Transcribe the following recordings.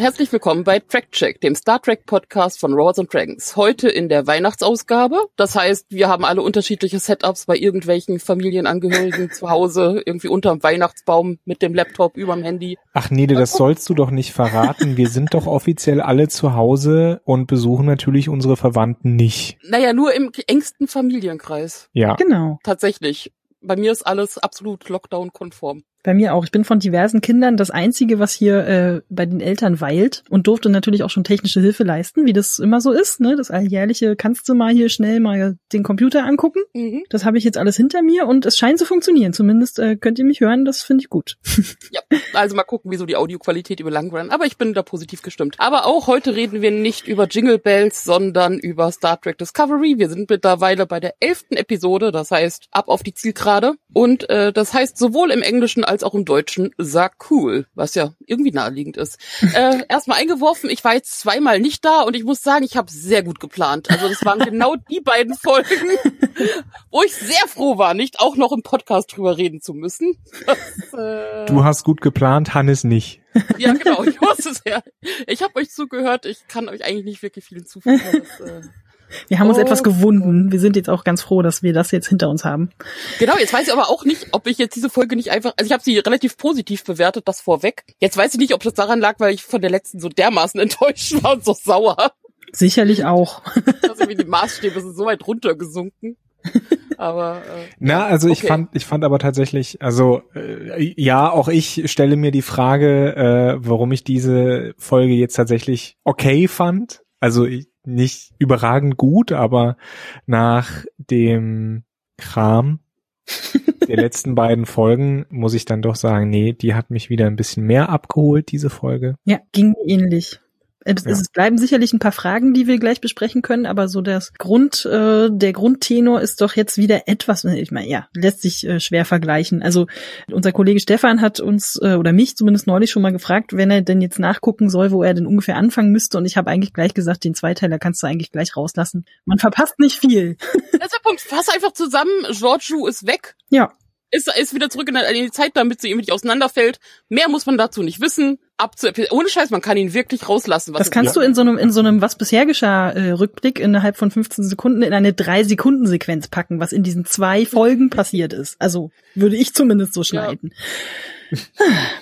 und herzlich willkommen bei Track Check, dem Star Trek Podcast von Robots and Dragons. Heute in der Weihnachtsausgabe. Das heißt, wir haben alle unterschiedliche Setups bei irgendwelchen Familienangehörigen zu Hause, irgendwie unterm Weihnachtsbaum mit dem Laptop überm Handy. Ach Nede, das sollst du doch nicht verraten. Wir sind doch offiziell alle zu Hause und besuchen natürlich unsere Verwandten nicht. Naja, nur im engsten Familienkreis. Ja. Genau. Tatsächlich. Bei mir ist alles absolut Lockdown-konform. Bei mir auch. Ich bin von diversen Kindern das Einzige, was hier äh, bei den Eltern weilt und durfte natürlich auch schon technische Hilfe leisten, wie das immer so ist. Ne? Das alljährliche kannst du mal hier schnell mal den Computer angucken. Mhm. Das habe ich jetzt alles hinter mir und es scheint zu funktionieren. Zumindest äh, könnt ihr mich hören, das finde ich gut. Ja, also mal gucken, wieso die Audioqualität über Lang Run. Aber ich bin da positiv gestimmt. Aber auch heute reden wir nicht über Jingle Bells, sondern über Star Trek Discovery. Wir sind mittlerweile bei der elften Episode, das heißt ab auf die Zielgerade. Und äh, das heißt sowohl im Englischen als auch im Deutschen sag cool, was ja irgendwie naheliegend ist. äh, erstmal eingeworfen, ich war jetzt zweimal nicht da und ich muss sagen, ich habe sehr gut geplant. Also das waren genau die beiden Folgen, wo ich sehr froh war, nicht auch noch im Podcast drüber reden zu müssen. Das, äh, Du hast gut geplant, Hannes nicht. ja, genau, ich wusste es ja. Ich habe euch zugehört, ich kann euch eigentlich nicht wirklich viel hinzufügen. Das, äh, Wir haben uns Oh. etwas gewunden. Wir sind jetzt auch ganz froh, dass wir das jetzt hinter uns haben. Genau, jetzt weiß ich aber auch nicht, ob ich jetzt diese Folge nicht einfach, also ich habe sie relativ positiv bewertet, das vorweg. Jetzt weiß ich nicht, ob das daran lag, weil ich von der letzten so dermaßen enttäuscht war und so sauer. Sicherlich auch. dass irgendwie die Maßstäbe sind so weit runtergesunken. Aber äh, Na, also ich okay. fand, ich fand aber tatsächlich, also äh, ja, auch ich stelle mir die Frage, äh, warum ich diese Folge jetzt tatsächlich okay fand. Also ich, nicht überragend gut, aber nach dem Kram der letzten beiden Folgen muss ich dann doch sagen, nee, die hat mich wieder ein bisschen mehr abgeholt, diese Folge. Ja, ging mir ähnlich. Es, Ja. es bleiben sicherlich ein paar Fragen, die wir gleich besprechen können, aber so das Grund, äh, der Grundtenor ist doch jetzt wieder etwas, ich meine, ja, lässt sich äh, schwer vergleichen. Also unser Kollege Stefan hat uns äh, oder mich zumindest neulich schon mal gefragt, wenn er denn jetzt nachgucken soll, wo er denn ungefähr anfangen müsste. Und ich habe eigentlich gleich gesagt, den Zweiteiler kannst du eigentlich gleich rauslassen. Man verpasst nicht viel. das ist der Punkt. Fass einfach zusammen, Giorgio ist weg. Ja, Ist, ist wieder zurück in die- in die Zeit, damit sie irgendwie nicht auseinanderfällt. Mehr muss man dazu nicht wissen. Ab zu Ohne Scheiß, man kann ihn wirklich rauslassen. Was das kannst du in so einem in so einem was bisher geschah äh, Rückblick innerhalb von 15 Sekunden in eine drei Sekunden Sequenz packen, was in diesen zwei Folgen passiert ist. Also würde ich zumindest so schneiden.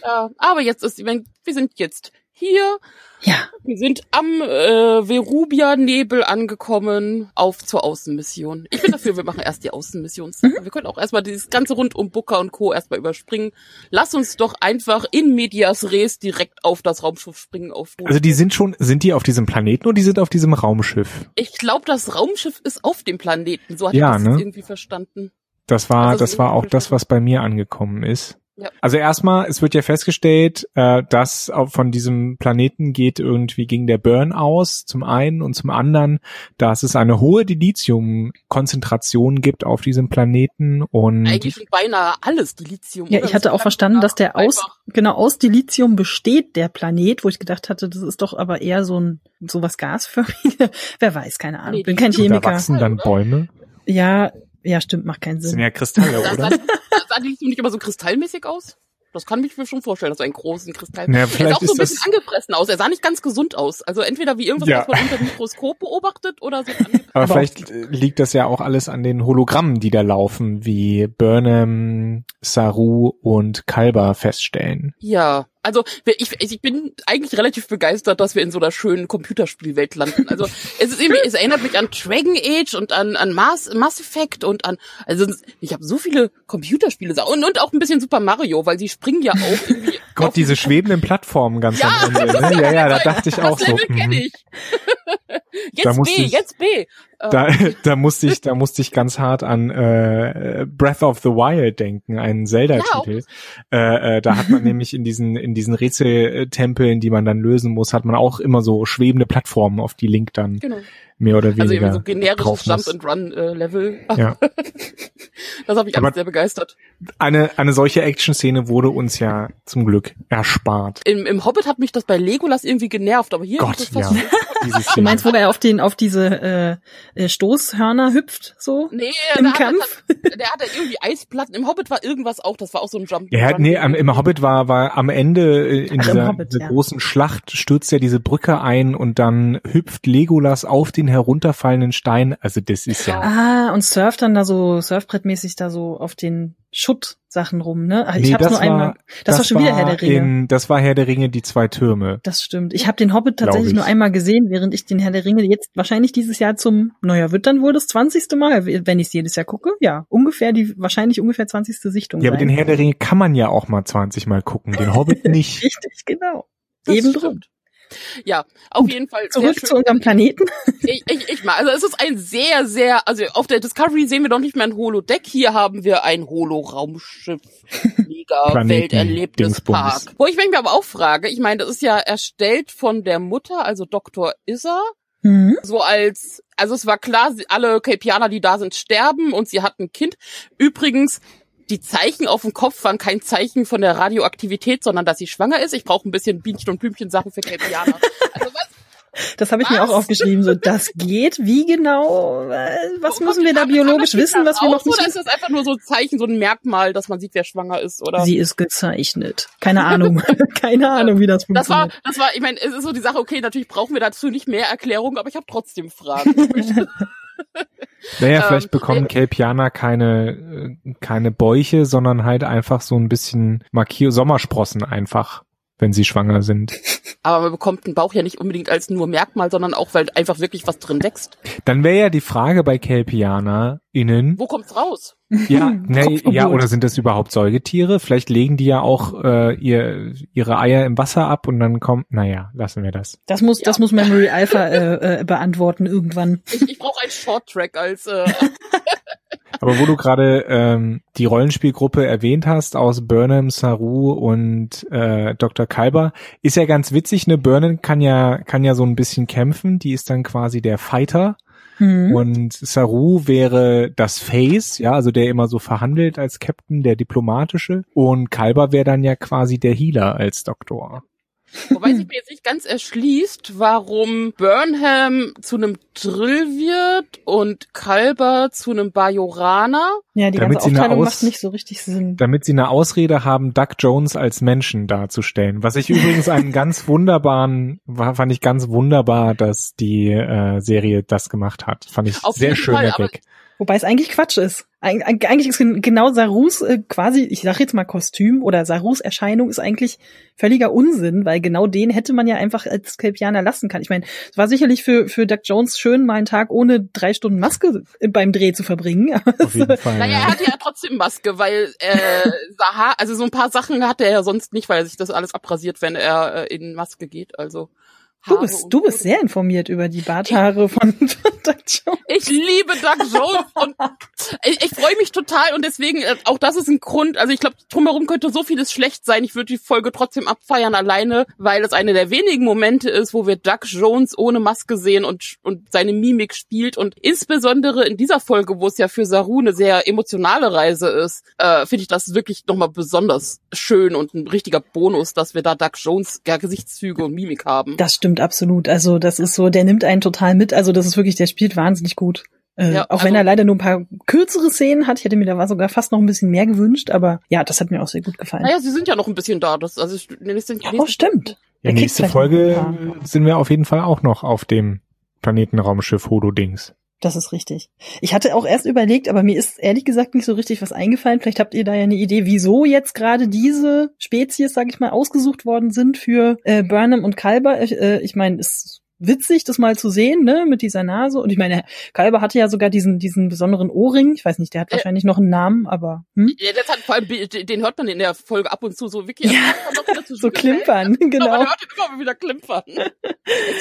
Ja, aber jetzt ist, wenn, wir sind jetzt hier. Ja, Wir sind am äh, Verubia-Nebel angekommen auf zur Außenmission. Ich bin dafür, wir machen erst die Außenmission. Wir können auch erstmal dieses ganze rund um Booker und Co. erstmal überspringen. Lass uns doch einfach in Medias Res direkt auf das Raumschiff springen. Auf Also die sind schon, sind die auf diesem Planeten oder die sind auf diesem Raumschiff? ich glaube, das Raumschiff ist auf dem Planeten. So hat Ja, ich das ne? irgendwie verstanden. Das war, Also das war auch das, was bei mir angekommen ist. Ja. Also erstmal, es wird ja festgestellt, äh, dass auch von diesem Planeten geht irgendwie gegen der Burn aus, zum einen und zum anderen, dass es eine hohe Dilithium-Konzentration gibt auf diesem Planeten und Eigentlich beinahe alles Dilithium. ja, ich hatte auch verstanden, dass der aus genau aus Dilithium besteht der Planet, wo ich gedacht hatte, das ist doch aber eher so ein sowas gasförmiges. Wer weiß, keine Ahnung. Nee, Bin kein die- da Chemiker. wachsen dann Bäume. Ja, ja, stimmt, macht keinen Das sind Sinn. ja Kristalle, oder? sah, sah Dilithium nicht immer so kristallmäßig aus? Das kann ich mir schon vorstellen, dass so einen großen Kristall. Ja, er sah vielleicht auch so ein bisschen angefressen aus. Er sah nicht ganz gesund aus. Also entweder wie irgendwas, Ja. was man unter dem Mikroskop beobachtet oder so. Aber, Aber vielleicht liegt das ja auch alles an den Hologrammen, die da laufen, wie Burnham, Saru und Kalber feststellen. Ja, also ich, ich bin eigentlich relativ begeistert, dass wir in so einer schönen Computerspielwelt landen. Also es ist irgendwie, es erinnert mich an Dragon Age und an, an Mass, Mass Effect und an, also ich habe so viele Computerspiele und, und auch ein bisschen Super Mario, weil sie springen ja auch irgendwie. Gott, diese schwebenden Plattformen ganz Ja, am Ende. Ne? Ja, ja, da dachte ich das auch so. Level kenne mhm. ich. Jetzt B, jetzt B. Äh, Da, da musste ich, da musste ich ganz hart an äh, Breath of the Wild denken, einen Zelda-Titel. äh, äh, da hat man nämlich in diesen in diesen Rätseltempeln, die man dann lösen muss, hat man auch immer so schwebende Plattformen, auf die Link dann genau. Mehr oder Also weniger irgendwie so generisches Jump and Run äh, Level. Ja. Das habe ich Aber- alles sehr begeistert. Eine, eine solche Action-Szene wurde uns ja zum Glück erspart. Im, Im Hobbit hat mich das bei Legolas irgendwie genervt, aber hier Gott, ist das ja. Du Szene. meinst, wo er auf den, auf diese äh, äh, Stoßhörner hüpft, so? Nee, Im der Kampf? der hatte irgendwie Eisplatten. Im Hobbit war irgendwas auch, das war auch so ein Jump. Ja, Run. nee, am- im Hobbit war, war am Ende äh, in Ach, im dieser, Hobbit, dieser ja. großen Schlacht stürzt ja diese Brücke ein und dann hüpft Legolas auf den herunterfallenden Stein. Also das ist ja, Ah, und surft dann da so, surfbrettmäßig da so auf den Schuttsachen rum, ne? Ach, ich Nee, hab's das nur einmal. war- Das, war schon wieder Herr der Ringe. In, das war Herr der Ringe, die zwei Türme. Das stimmt. Ich habe den Hobbit tatsächlich ich. nur einmal gesehen, während ich den Herr der Ringe jetzt wahrscheinlich dieses Jahr zum, naja, wird dann wohl das 20. Mal, wenn ich es jedes Jahr gucke. Ja, ungefähr die, wahrscheinlich ungefähr 20. Sichtung. Ja, aber sein. den Herr der Ringe kann man ja auch mal 20 Mal gucken, den Hobbit nicht. Richtig, genau. Das Eben stimmt. drum. Ja, auf jeden Fall. Zurück zu unserem Planeten. Ich, ich, ich mal, also es ist ein sehr, sehr, also auf der Discovery sehen wir doch nicht mehr ein Holodeck, hier haben wir ein Holo-Raumschiff, mega Planeten, Welterlebnispark. Wo ich mich aber auch frage, ich meine, das ist ja erstellt von der Mutter, also Dr. Issa, Hm. so als, also es war klar, sie, alle Kelpianer, die da sind, sterben und sie hat ein Kind. Übrigens, die Zeichen auf dem Kopf waren kein Zeichen von der Radioaktivität, sondern dass sie schwanger ist. Ich brauche ein bisschen Bienchen- und Blümchen-Sachen für Kelpianer. Also was? Das habe ich mir Was? auch aufgeschrieben. So, das geht. Wie genau? Was Oh müssen wir da biologisch wissen, was wir noch nicht Oder ist das einfach nur so ein Zeichen, so ein Merkmal, dass man sieht, wer schwanger ist? Oder? Sie ist gezeichnet. Keine Ahnung. Keine Ahnung, wie das das war, funktioniert. das war, ich meine, es ist so die Sache, okay, natürlich brauchen wir dazu nicht mehr Erklärung, aber ich habe trotzdem Fragen. Naja, Ähm, vielleicht bekommen Kelpianer keine, äh, keine Bäuche, sondern halt einfach so ein bisschen Markier Sommersprossen einfach, wenn sie schwanger sind. aber man bekommt einen Bauch ja nicht unbedingt als nur Merkmal, sondern auch, weil einfach wirklich was drin wächst. Dann wäre ja die Frage bei KelpianerInnen, Wo kommt's raus? ja, ne, ja, oder sind das überhaupt Säugetiere? Vielleicht legen die ja auch äh, ihr, ihre Eier im Wasser ab und dann kommt, naja, lassen wir das. Das muss, Ja. das muss Memory Alpha äh, äh, beantworten irgendwann. Ich, ich brauche einen Short-Track als äh, Aber wo du gerade ähm, die Rollenspielgruppe erwähnt hast aus Burnham, Saru und äh, Dr. Kalber, ist ja ganz witzig, ne? Burnham kann ja kann ja so ein bisschen kämpfen, die ist dann quasi der Fighter Hm. und Saru wäre das Face, ja, also der immer so verhandelt als Captain, der diplomatische und Kalber wäre dann ja quasi der Healer als Doktor. Wobei sich mir jetzt nicht ganz erschließt, warum Burnham zu einem Drill wird und Kalber zu einem Bajoraner. Ja, die Damit ganze sie eine Aufteilung Aus- macht nicht so richtig Sinn. damit sie eine Ausrede haben, Doug Jones als Menschen darzustellen. Was ich übrigens einen ganz wunderbaren, war, fand ich ganz wunderbar, dass die äh, Serie das gemacht hat. Fand ich Auf sehr schöner Fall, Gag. Wobei es eigentlich Quatsch ist. Eig eig- eigentlich ist gen- genau Sarus äh, quasi, ich sag jetzt mal Kostüm oder Sarus Erscheinung ist eigentlich völliger Unsinn, weil genau den hätte man ja einfach als Kelpianer lassen kann. Ich meine, es war sicherlich für, für Doug Jones schön, mal einen Tag ohne drei Stunden Maske beim Dreh zu verbringen. Auf jeden Fall. Naja, er ja. hat ja trotzdem Maske, weil äh, Saha, also so ein paar Sachen hat er ja sonst nicht, weil er sich das alles abrasiert, wenn er äh, in Maske geht. Also Du bist, du bist sehr informiert über die Barthaare von Doug Jones. Ich liebe Doug Jones und ich, ich freue mich total und deswegen, äh, auch das ist ein Grund, also ich glaube, drumherum könnte so vieles schlecht sein. Ich würde die Folge trotzdem abfeiern, alleine, weil es eine der wenigen Momente ist, wo wir Doug Jones ohne Maske sehen und, und seine Mimik spielt und insbesondere in dieser Folge, wo es ja für Saru eine sehr emotionale Reise ist, äh, finde ich das wirklich nochmal besonders schön und ein richtiger Bonus, dass wir da Doug Jones ja, Gesichtszüge und Mimik haben. Das stimmt absolut. Also das ist so, der nimmt einen total mit. Also das ist wirklich, der spielt wahnsinnig gut. Äh, Ja, auch wenn also- er leider nur ein paar kürzere Szenen hat. Ich hätte mir da sogar fast noch ein bisschen mehr gewünscht, aber ja, das hat mir auch sehr gut gefallen. naja, sie sind ja noch ein bisschen da. Das, also, nächste, oh, stimmt. Ja, nächste Folge sind wir auf jeden Fall auch noch auf dem Planetenraumschiff Hodo-Dings. Das ist richtig. Ich hatte auch erst überlegt, aber mir ist ehrlich gesagt nicht so richtig was eingefallen. Vielleicht habt ihr da ja eine Idee, wieso jetzt gerade diese Spezies, sag ich mal, ausgesucht worden sind für äh, Burnham und Kalber. Äh, ich meine, es witzig, das mal zu sehen, ne, mit dieser Nase. Und ich meine, Kalber hatte ja sogar diesen, diesen besonderen Ohrring. Ich weiß nicht, der hat Äh. wahrscheinlich noch einen Namen, aber hm? Ja, das hat vor allem, den hört man in der Folge ab und zu so wirklich. Ja, so klimpern, Genau. genau. Man hört ihn immer wieder klimpern.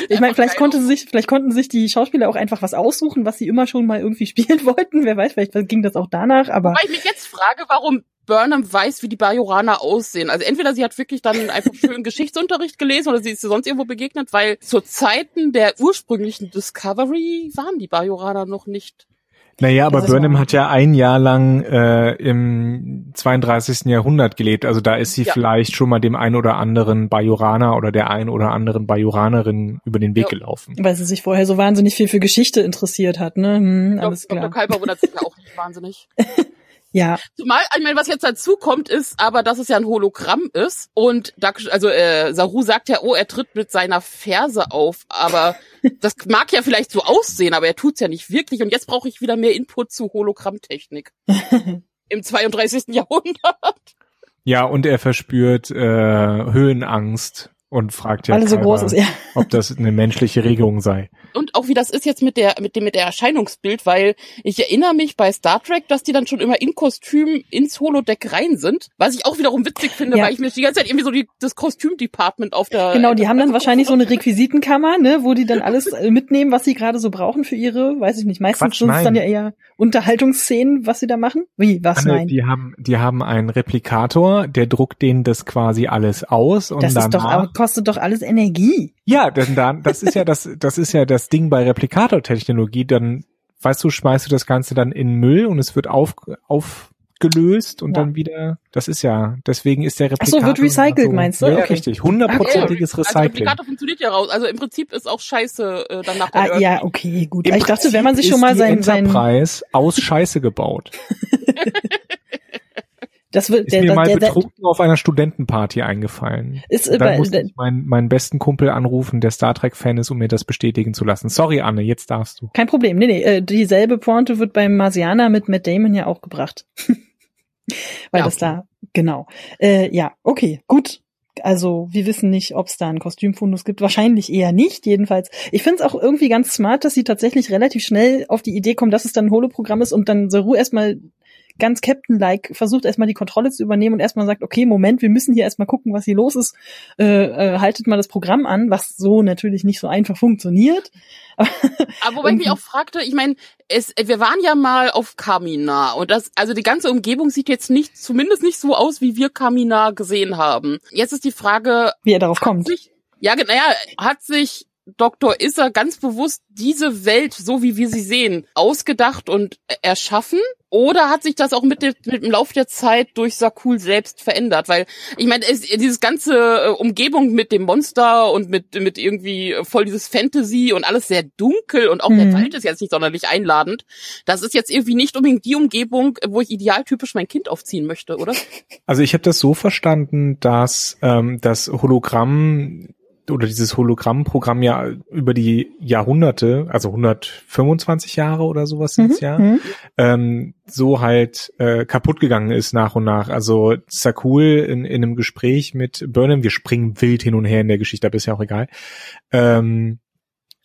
Ich meine, vielleicht konnte sich, vielleicht konnten sich die Schauspieler auch einfach was aussuchen, was sie immer schon mal irgendwie spielen wollten. Wer weiß, vielleicht ging das auch danach, aber Weil ich mich jetzt frage, warum Burnham weiß, wie die Bajoraner aussehen. Also entweder sie hat wirklich dann einfach schön Geschichtsunterricht gelesen oder sie ist sonst irgendwo begegnet, weil zu Zeiten der ursprünglichen Discovery waren die Bajoraner noch nicht naja, aber Burnham hat ja ein Jahr lang äh, im 32. Jahrhundert gelebt. Also da ist sie ja. vielleicht schon mal dem einen oder anderen Bajoraner oder der einen oder anderen Bajoranerin über den Weg ja. gelaufen. Weil sie sich vorher so wahnsinnig viel für Geschichte interessiert hat, ne? Hm, alles Dr. klar. Dr. Kalber wundert sich ja auch nicht wahnsinnig. Ja. Zumal, ich meine, was jetzt dazu kommt, ist aber, dass es ja ein Hologramm ist. Und da, also äh, Saru sagt ja, oh, er tritt mit seiner Ferse auf. Aber das mag ja vielleicht so aussehen, aber er tut's ja nicht wirklich. Und jetzt brauche ich wieder mehr Input zu Hologrammtechnik. Im 32. Jahrhundert. Ja, und er verspürt äh, Höhenangst und fragt ja, Alle so groß ist, ja. ob das eine menschliche Regung sei. Und auch wie das ist jetzt mit der mit dem mit der Erscheinungsbild, weil ich erinnere mich bei Star Trek, dass die dann schon immer in Kostüm ins Holodeck rein sind, was ich auch wiederum witzig finde, ja. weil ich mir die ganze Zeit irgendwie so die, das Kostümdepartment auf der Genau, die haben dann wahrscheinlich so eine Requisitenkammer, ne, wo die dann alles mitnehmen, was sie gerade so brauchen für ihre, weiß ich nicht, meistens sind es dann ja eher Unterhaltungsszenen, was sie da machen. Wie, was Anne, nein? Die haben die haben einen Replikator, der druckt denen das quasi alles aus und das dann ist doch kostet doch alles Energie. Ja, denn dann, das ist ja das, das ist ja das Ding bei Replikator-Technologie. Dann, weißt du, schmeißt du das Ganze dann in Müll und es wird auf, aufgelöst und ja. dann wieder, das ist ja, deswegen ist der Replikator. Ach so, wird recycelt, so, meinst du? Ja, okay. richtig. Hundertprozentiges okay. Recycling. Also Replikator funktioniert ja raus. Also im Prinzip ist auch Scheiße äh, danach. Ah, ja, okay, gut. Im ich dachte, wenn man sich schon mal sein, sein Preis aus Scheiße gebaut. Das wird, ist der, mir mal der, betrunken der, auf einer Studentenparty eingefallen. Ist, dann bei, musste ich meinen, meinen besten Kumpel anrufen, der Star Trek Fan ist, um mir das bestätigen zu lassen. Sorry, Anne, jetzt darfst du. Kein Problem. Nee, nee, äh, dieselbe Pointe wird beim Marsianer mit Matt Damon ja auch gebracht. Weil ja, das da, genau. Äh, ja, okay, gut. Also wir wissen nicht, ob es da einen Kostümfundus gibt. Wahrscheinlich eher nicht, jedenfalls. Ich finde es auch irgendwie ganz smart, dass sie tatsächlich relativ schnell auf die Idee kommen, dass es dann ein Holoprogramm ist und dann Saru erstmal ganz Captain-like versucht erstmal die Kontrolle zu übernehmen und erstmal sagt, okay, Moment, wir müssen hier erstmal gucken, was hier los ist. Äh, äh, haltet mal das Programm an, was so natürlich nicht so einfach funktioniert. Aber wobei ich mich auch fragte, ich meine, es, wir waren ja mal auf Kamina und das, also die ganze Umgebung sieht jetzt nicht, zumindest nicht so aus, wie wir Kamina gesehen haben. Jetzt ist die Frage, wie er darauf kommt. Sich, ja, naja, hat sich Dr. Isser ganz bewusst diese Welt, so wie wir sie sehen, ausgedacht und erschaffen? Oder hat sich das auch mit, dem, mit dem Lauf der Zeit durch Sakul selbst verändert? Weil, ich meine, dieses ganze äh, Umgebung mit dem Monster und mit, mit irgendwie voll dieses Fantasy und alles sehr dunkel und auch mhm. der Wald ist jetzt nicht sonderlich einladend. Das ist jetzt irgendwie nicht unbedingt die Umgebung, wo ich idealtypisch mein Kind aufziehen möchte, oder? Also ich habe das so verstanden, dass ähm, das Hologramm oder dieses Hologrammprogramm ja über die Jahrhunderte, also 125 Jahre oder sowas mhm. ja, mhm. ähm, so halt äh, kaputt gegangen ist nach und nach. Also Sakul in, in einem Gespräch mit Burnham, wir springen wild hin und her in der Geschichte, aber ist ja auch egal. Ähm,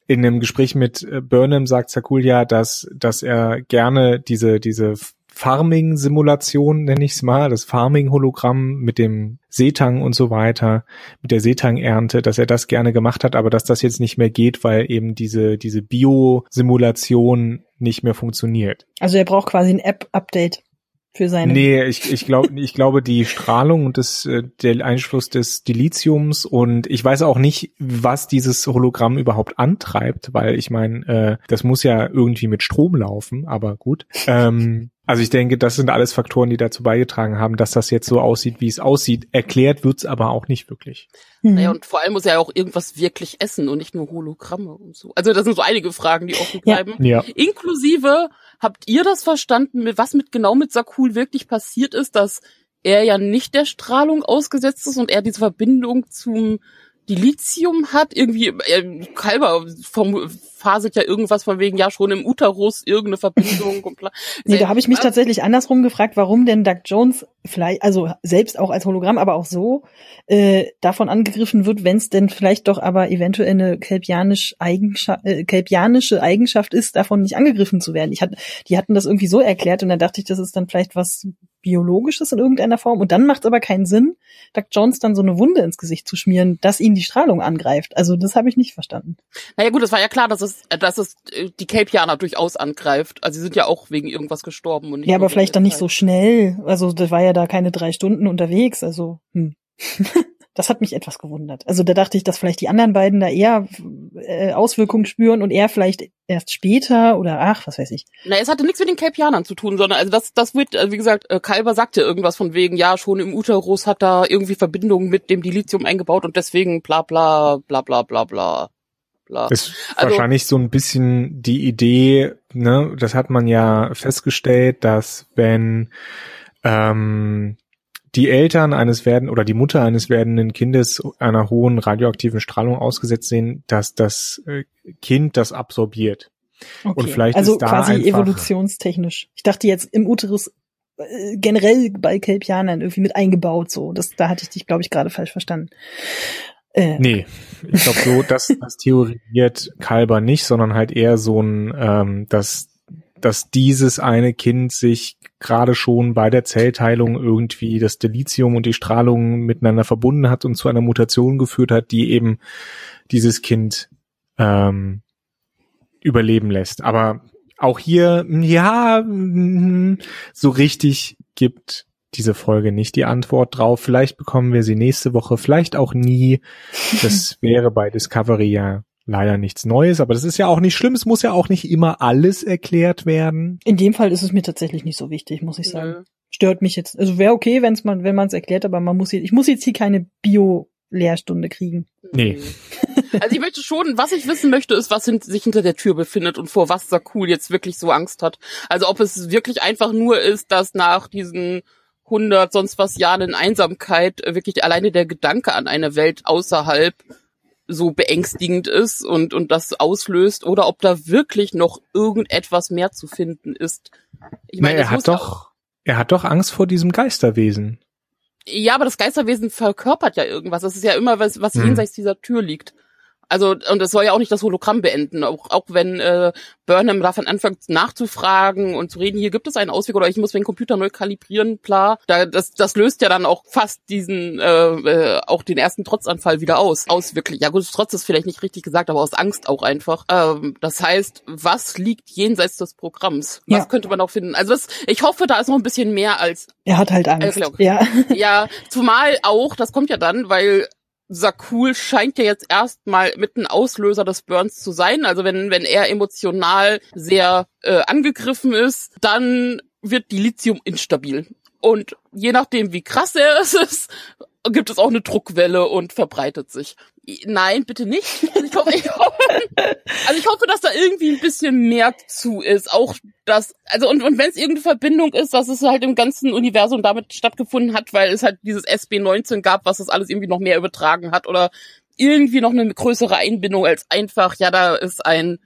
in einem Gespräch mit äh, Burnham sagt Sakul ja, dass, dass er gerne diese, diese Farming-Simulation, nenne ich es mal, das Farming-Hologramm mit dem Seetang und so weiter, mit der Seetang-Ernte, dass er das gerne gemacht hat, aber dass das jetzt nicht mehr geht, weil eben diese, diese Bio-Simulation nicht mehr funktioniert. Also er braucht quasi ein App-Update für seine. Nee, ich, ich glaube, ich glaube, die Strahlung und das, äh, der Einfluss des Dilithiums und ich weiß auch nicht, was dieses Hologramm überhaupt antreibt, weil ich meine, äh, das muss ja irgendwie mit Strom laufen, aber gut. Ähm, also ich denke, das sind alles Faktoren, die dazu beigetragen haben, dass das jetzt so aussieht, wie es aussieht. Erklärt wird's aber auch nicht wirklich. Mhm. Naja, und vor allem muss er ja auch irgendwas wirklich essen und nicht nur Hologramme und so. Also das sind so einige Fragen, die offen bleiben. Ja. Inklusive, habt ihr das verstanden, was mit genau mit Sakul wirklich passiert ist, dass er ja nicht der Strahlung ausgesetzt ist und er diese Verbindung zum Dilithium hat, irgendwie, äh, Kalber vom, faselt ja irgendwas von wegen, ja, schon im Uterus irgendeine Verbindung und nee, da habe ich mich tatsächlich andersrum gefragt, warum denn Doug Jones vielleicht, also selbst auch als Hologramm, aber auch so, äh, davon angegriffen wird, wenn es denn vielleicht doch aber eventuell eine kelpianisch Eigenschaft, äh, kelpianische Eigenschaft ist, davon nicht angegriffen zu werden. Ich hatte, die hatten das irgendwie so erklärt und dann dachte ich, das ist dann vielleicht was Biologisches in irgendeiner Form. Und dann macht es aber keinen Sinn, Doug Jones dann so eine Wunde ins Gesicht zu schmieren, dass ihn die Strahlung angreift. Also das habe ich nicht verstanden. Naja gut, es war ja klar, dass es, dass es äh, die Capianer durchaus angreift. Also sie sind ja auch wegen irgendwas gestorben. Und nicht ja, aber vielleicht dann nicht so schnell. Also das war ja da keine drei Stunden unterwegs. Also hm. das hat mich etwas gewundert. Also da dachte ich, dass vielleicht die anderen beiden da eher äh, Auswirkungen spüren und er vielleicht erst später oder ach, was weiß ich. Na, es hatte nichts mit den Capianern zu tun, sondern also das, das wird, äh, wie gesagt, äh, Kalber sagte irgendwas von wegen, ja, schon im Uterus hat da irgendwie Verbindungen mit dem Dilithium eingebaut und deswegen bla bla bla bla bla bla bla. Ist Also- wahrscheinlich so ein bisschen die Idee, ne, das hat man ja festgestellt, dass wenn ähm, die Eltern eines werden oder die Mutter eines werdenden Kindes einer hohen radioaktiven Strahlung ausgesetzt sehen, dass das äh, Kind das absorbiert. Okay. Und vielleicht also ist da quasi einfach- evolutionstechnisch. Ich dachte jetzt im Uterus äh, generell bei Kelpianern irgendwie mit eingebaut so. Das da hatte ich dich glaube ich gerade falsch verstanden. Äh, Nee, ich glaube so, dass das theorisiert Kalber nicht, sondern halt eher so ein, ähm, dass, dass dieses eine Kind sich gerade schon bei der Zellteilung irgendwie das Delizium und die Strahlung miteinander verbunden hat und zu einer Mutation geführt hat, die eben dieses Kind ähm, überleben lässt. Aber auch hier, ja, mm, so richtig gibt diese Folge nicht die Antwort drauf. Vielleicht bekommen wir sie nächste Woche, vielleicht auch nie. Das wäre bei Discovery ja leider nichts Neues, aber das ist ja auch nicht schlimm. Es muss ja auch nicht immer alles erklärt werden. In dem Fall ist es mir tatsächlich nicht so wichtig, muss ich sagen. Nö. Stört mich jetzt. Also wäre okay, wenn's man, wenn man es erklärt, aber man muss hier, ich muss jetzt hier keine Bio-Lehrstunde kriegen. Nee. Also ich möchte schon, was ich wissen möchte, ist, was hin, sich hinter der Tür befindet und vor was Sakul jetzt wirklich so Angst hat. Also ob es wirklich einfach nur ist, dass nach diesen 100 sonst was Jahren in Einsamkeit äh, wirklich alleine der Gedanke an eine Welt außerhalb so beängstigend ist und, und das auslöst oder ob da wirklich noch irgendetwas mehr zu finden ist. Ich meine, er hat doch, er hat doch Angst vor diesem Geisterwesen. Ja, aber das Geisterwesen verkörpert ja irgendwas. Das ist ja immer was, was Hm. jenseits dieser Tür liegt. Also, und es soll ja auch nicht das Hologramm beenden. Auch, auch wenn äh, Burnham davon anfängt nachzufragen und zu reden, hier gibt es einen Ausweg oder ich muss meinen Computer neu kalibrieren, bla. Da, das, das löst ja dann auch fast diesen, äh, äh, auch den ersten Trotzanfall wieder aus. Aus wirklich, ja gut, Trotz ist vielleicht nicht richtig gesagt, aber aus Angst auch einfach. Ähm, das heißt, was liegt jenseits des Programms? Was Ja. könnte man auch finden? Also das, ich hoffe, da ist noch ein bisschen mehr als Er hat halt Angst. Erklärung. Ja. ja, zumal auch, das kommt ja dann, weil Sakul scheint ja jetzt erstmal mit ein Auslöser des Burns zu sein. Also wenn, wenn er emotional sehr äh, angegriffen ist, dann wird die Lithium instabil. Und je nachdem, wie krass er ist, gibt es auch eine Druckwelle und verbreitet sich. Nein, bitte nicht. Also ich hoffe, ich hoffe, also ich hoffe, dass da irgendwie ein bisschen mehr zu ist. Auch das, also und, und wenn es irgendeine Verbindung ist, dass es halt im ganzen Universum damit stattgefunden hat, weil es halt dieses SB19 gab, was das alles irgendwie noch mehr übertragen hat oder irgendwie noch eine größere Einbindung als einfach, ja, da ist ein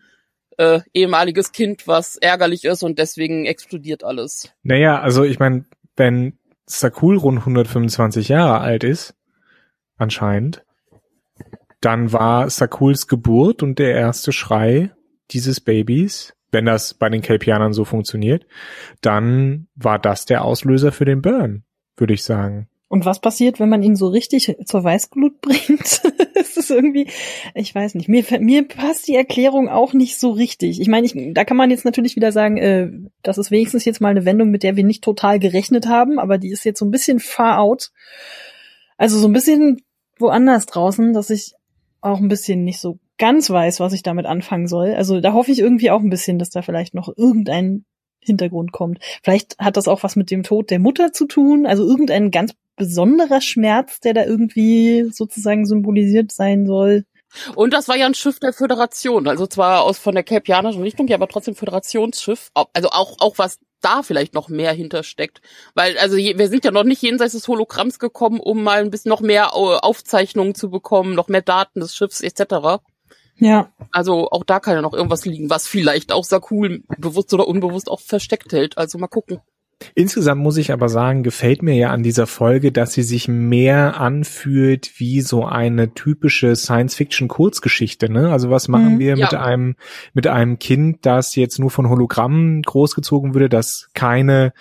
äh, ehemaliges Kind, was ärgerlich ist und deswegen explodiert alles. Naja, also ich meine, wenn Sakul rund 125 Jahre alt ist, anscheinend, dann war Sakuls Geburt und der erste Schrei dieses Babys, wenn das bei den Kelpianern so funktioniert, dann war das der Auslöser für den Burn, würde ich sagen. Und was passiert, wenn man ihn so richtig zur Weißglut bringt? Es ist irgendwie, ich weiß nicht, mir, mir passt die Erklärung auch nicht so richtig. Ich meine, ich, da kann man jetzt natürlich wieder sagen, äh, das ist wenigstens jetzt mal eine Wendung, mit der wir nicht total gerechnet haben, aber die ist jetzt so ein bisschen far out. Also so ein bisschen woanders draußen, dass ich auch ein bisschen nicht so ganz weiß, was ich damit anfangen soll. Also da hoffe ich irgendwie auch ein bisschen, dass da vielleicht noch irgendein Hintergrund kommt. Vielleicht hat das auch was mit dem Tod der Mutter zu tun, also irgendein ganz besonderer Schmerz, der da irgendwie sozusagen symbolisiert sein soll. Und das war ja ein Schiff der Föderation, also zwar aus von der Capianischen Richtung, ja, aber trotzdem Föderationsschiff. Also auch auch was da vielleicht noch mehr hintersteckt, weil also wir sind ja noch nicht jenseits des Hologramms gekommen, um mal ein bisschen noch mehr Au- Aufzeichnungen zu bekommen, noch mehr Daten des Schiffs etc. Ja, Also auch da kann ja noch irgendwas liegen, was vielleicht auch Sakul bewusst oder unbewusst auch versteckt hält. Also mal gucken. Insgesamt muss ich aber sagen, gefällt mir ja an dieser Folge, dass sie sich mehr anfühlt wie so eine typische Science-Fiction-Kurzgeschichte. Ne? Also was machen Mhm. wir Ja. mit einem mit einem Kind, das jetzt nur von Hologrammen großgezogen würde, das keine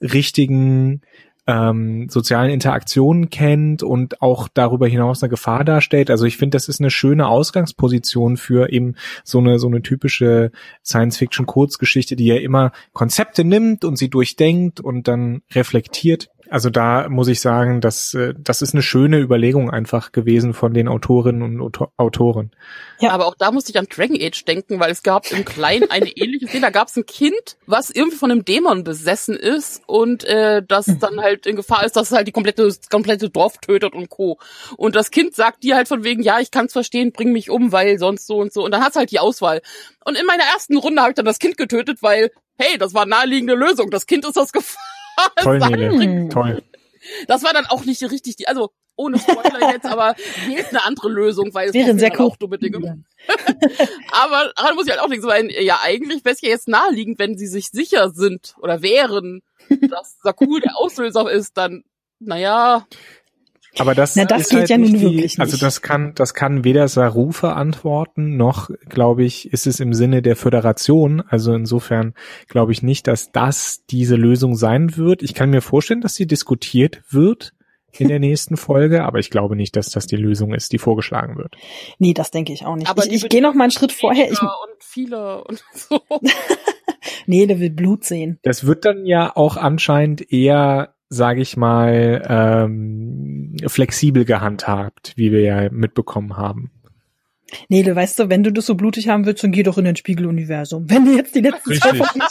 richtigen ähm, sozialen Interaktionen kennt und auch darüber hinaus eine Gefahr darstellt. Also ich finde, das ist eine schöne Ausgangsposition für eben so eine so eine typische Science-Fiction-Kurzgeschichte, die ja immer Konzepte nimmt und sie durchdenkt und dann reflektiert. Also da muss ich sagen, dass äh, das ist eine schöne Überlegung einfach gewesen von den Autorinnen und Auto Autoren. Ja. Aber auch da musste ich an Dragon Age denken, weil es gab im Kleinen eine ähnliche Szene. Da gab es ein Kind, was irgendwie von einem Dämon besessen ist und äh, das dann halt in Gefahr ist, dass es halt die komplette, das komplette Dorf tötet und Co. Und das Kind sagt dir halt von wegen, ja, ich kann's verstehen, bring mich um, weil sonst so und so. Und dann hat's halt die Auswahl. Und in meiner ersten Runde habe ich dann das Kind getötet, weil, hey, das war naheliegende Lösung. Das Kind ist das Gefahr. Toll, Das Nele. Toll. das war dann auch nicht richtig, die, also ohne Spoiler jetzt, aber wählt eine andere Lösung, weil es Wäre sehr cool. auch dumme Dinge. Aber daran muss ich halt auch denken, so ein, ja, eigentlich wäre es ja jetzt naheliegend, wenn sie sich sicher sind oder wären, dass Sakul der Auslöser ist, dann, naja, Aber das, Na, das ist geht halt ja nun die, wirklich Also nicht. das kann, das kann weder Saru verantworten, noch, glaube ich, ist es im Sinne der Föderation. Also insofern glaube ich nicht, dass das diese Lösung sein wird. Ich kann mir vorstellen, dass sie diskutiert wird in der nächsten Folge, aber ich glaube nicht, dass das die Lösung ist, die vorgeschlagen wird. Nee, das denke ich auch nicht. Aber ich ich gehe noch mal einen Schritt vorher. Ich, und viele und so. nee, der will Blut sehen. Das wird dann ja auch anscheinend eher, sage ich mal, ähm, flexibel gehandhabt, wie wir ja mitbekommen haben. Nee, du weißt du, wenn du das so blutig haben willst, dann geh doch in ein Spiegeluniversum. Wenn du jetzt die letzten zwei Richtig. Folgen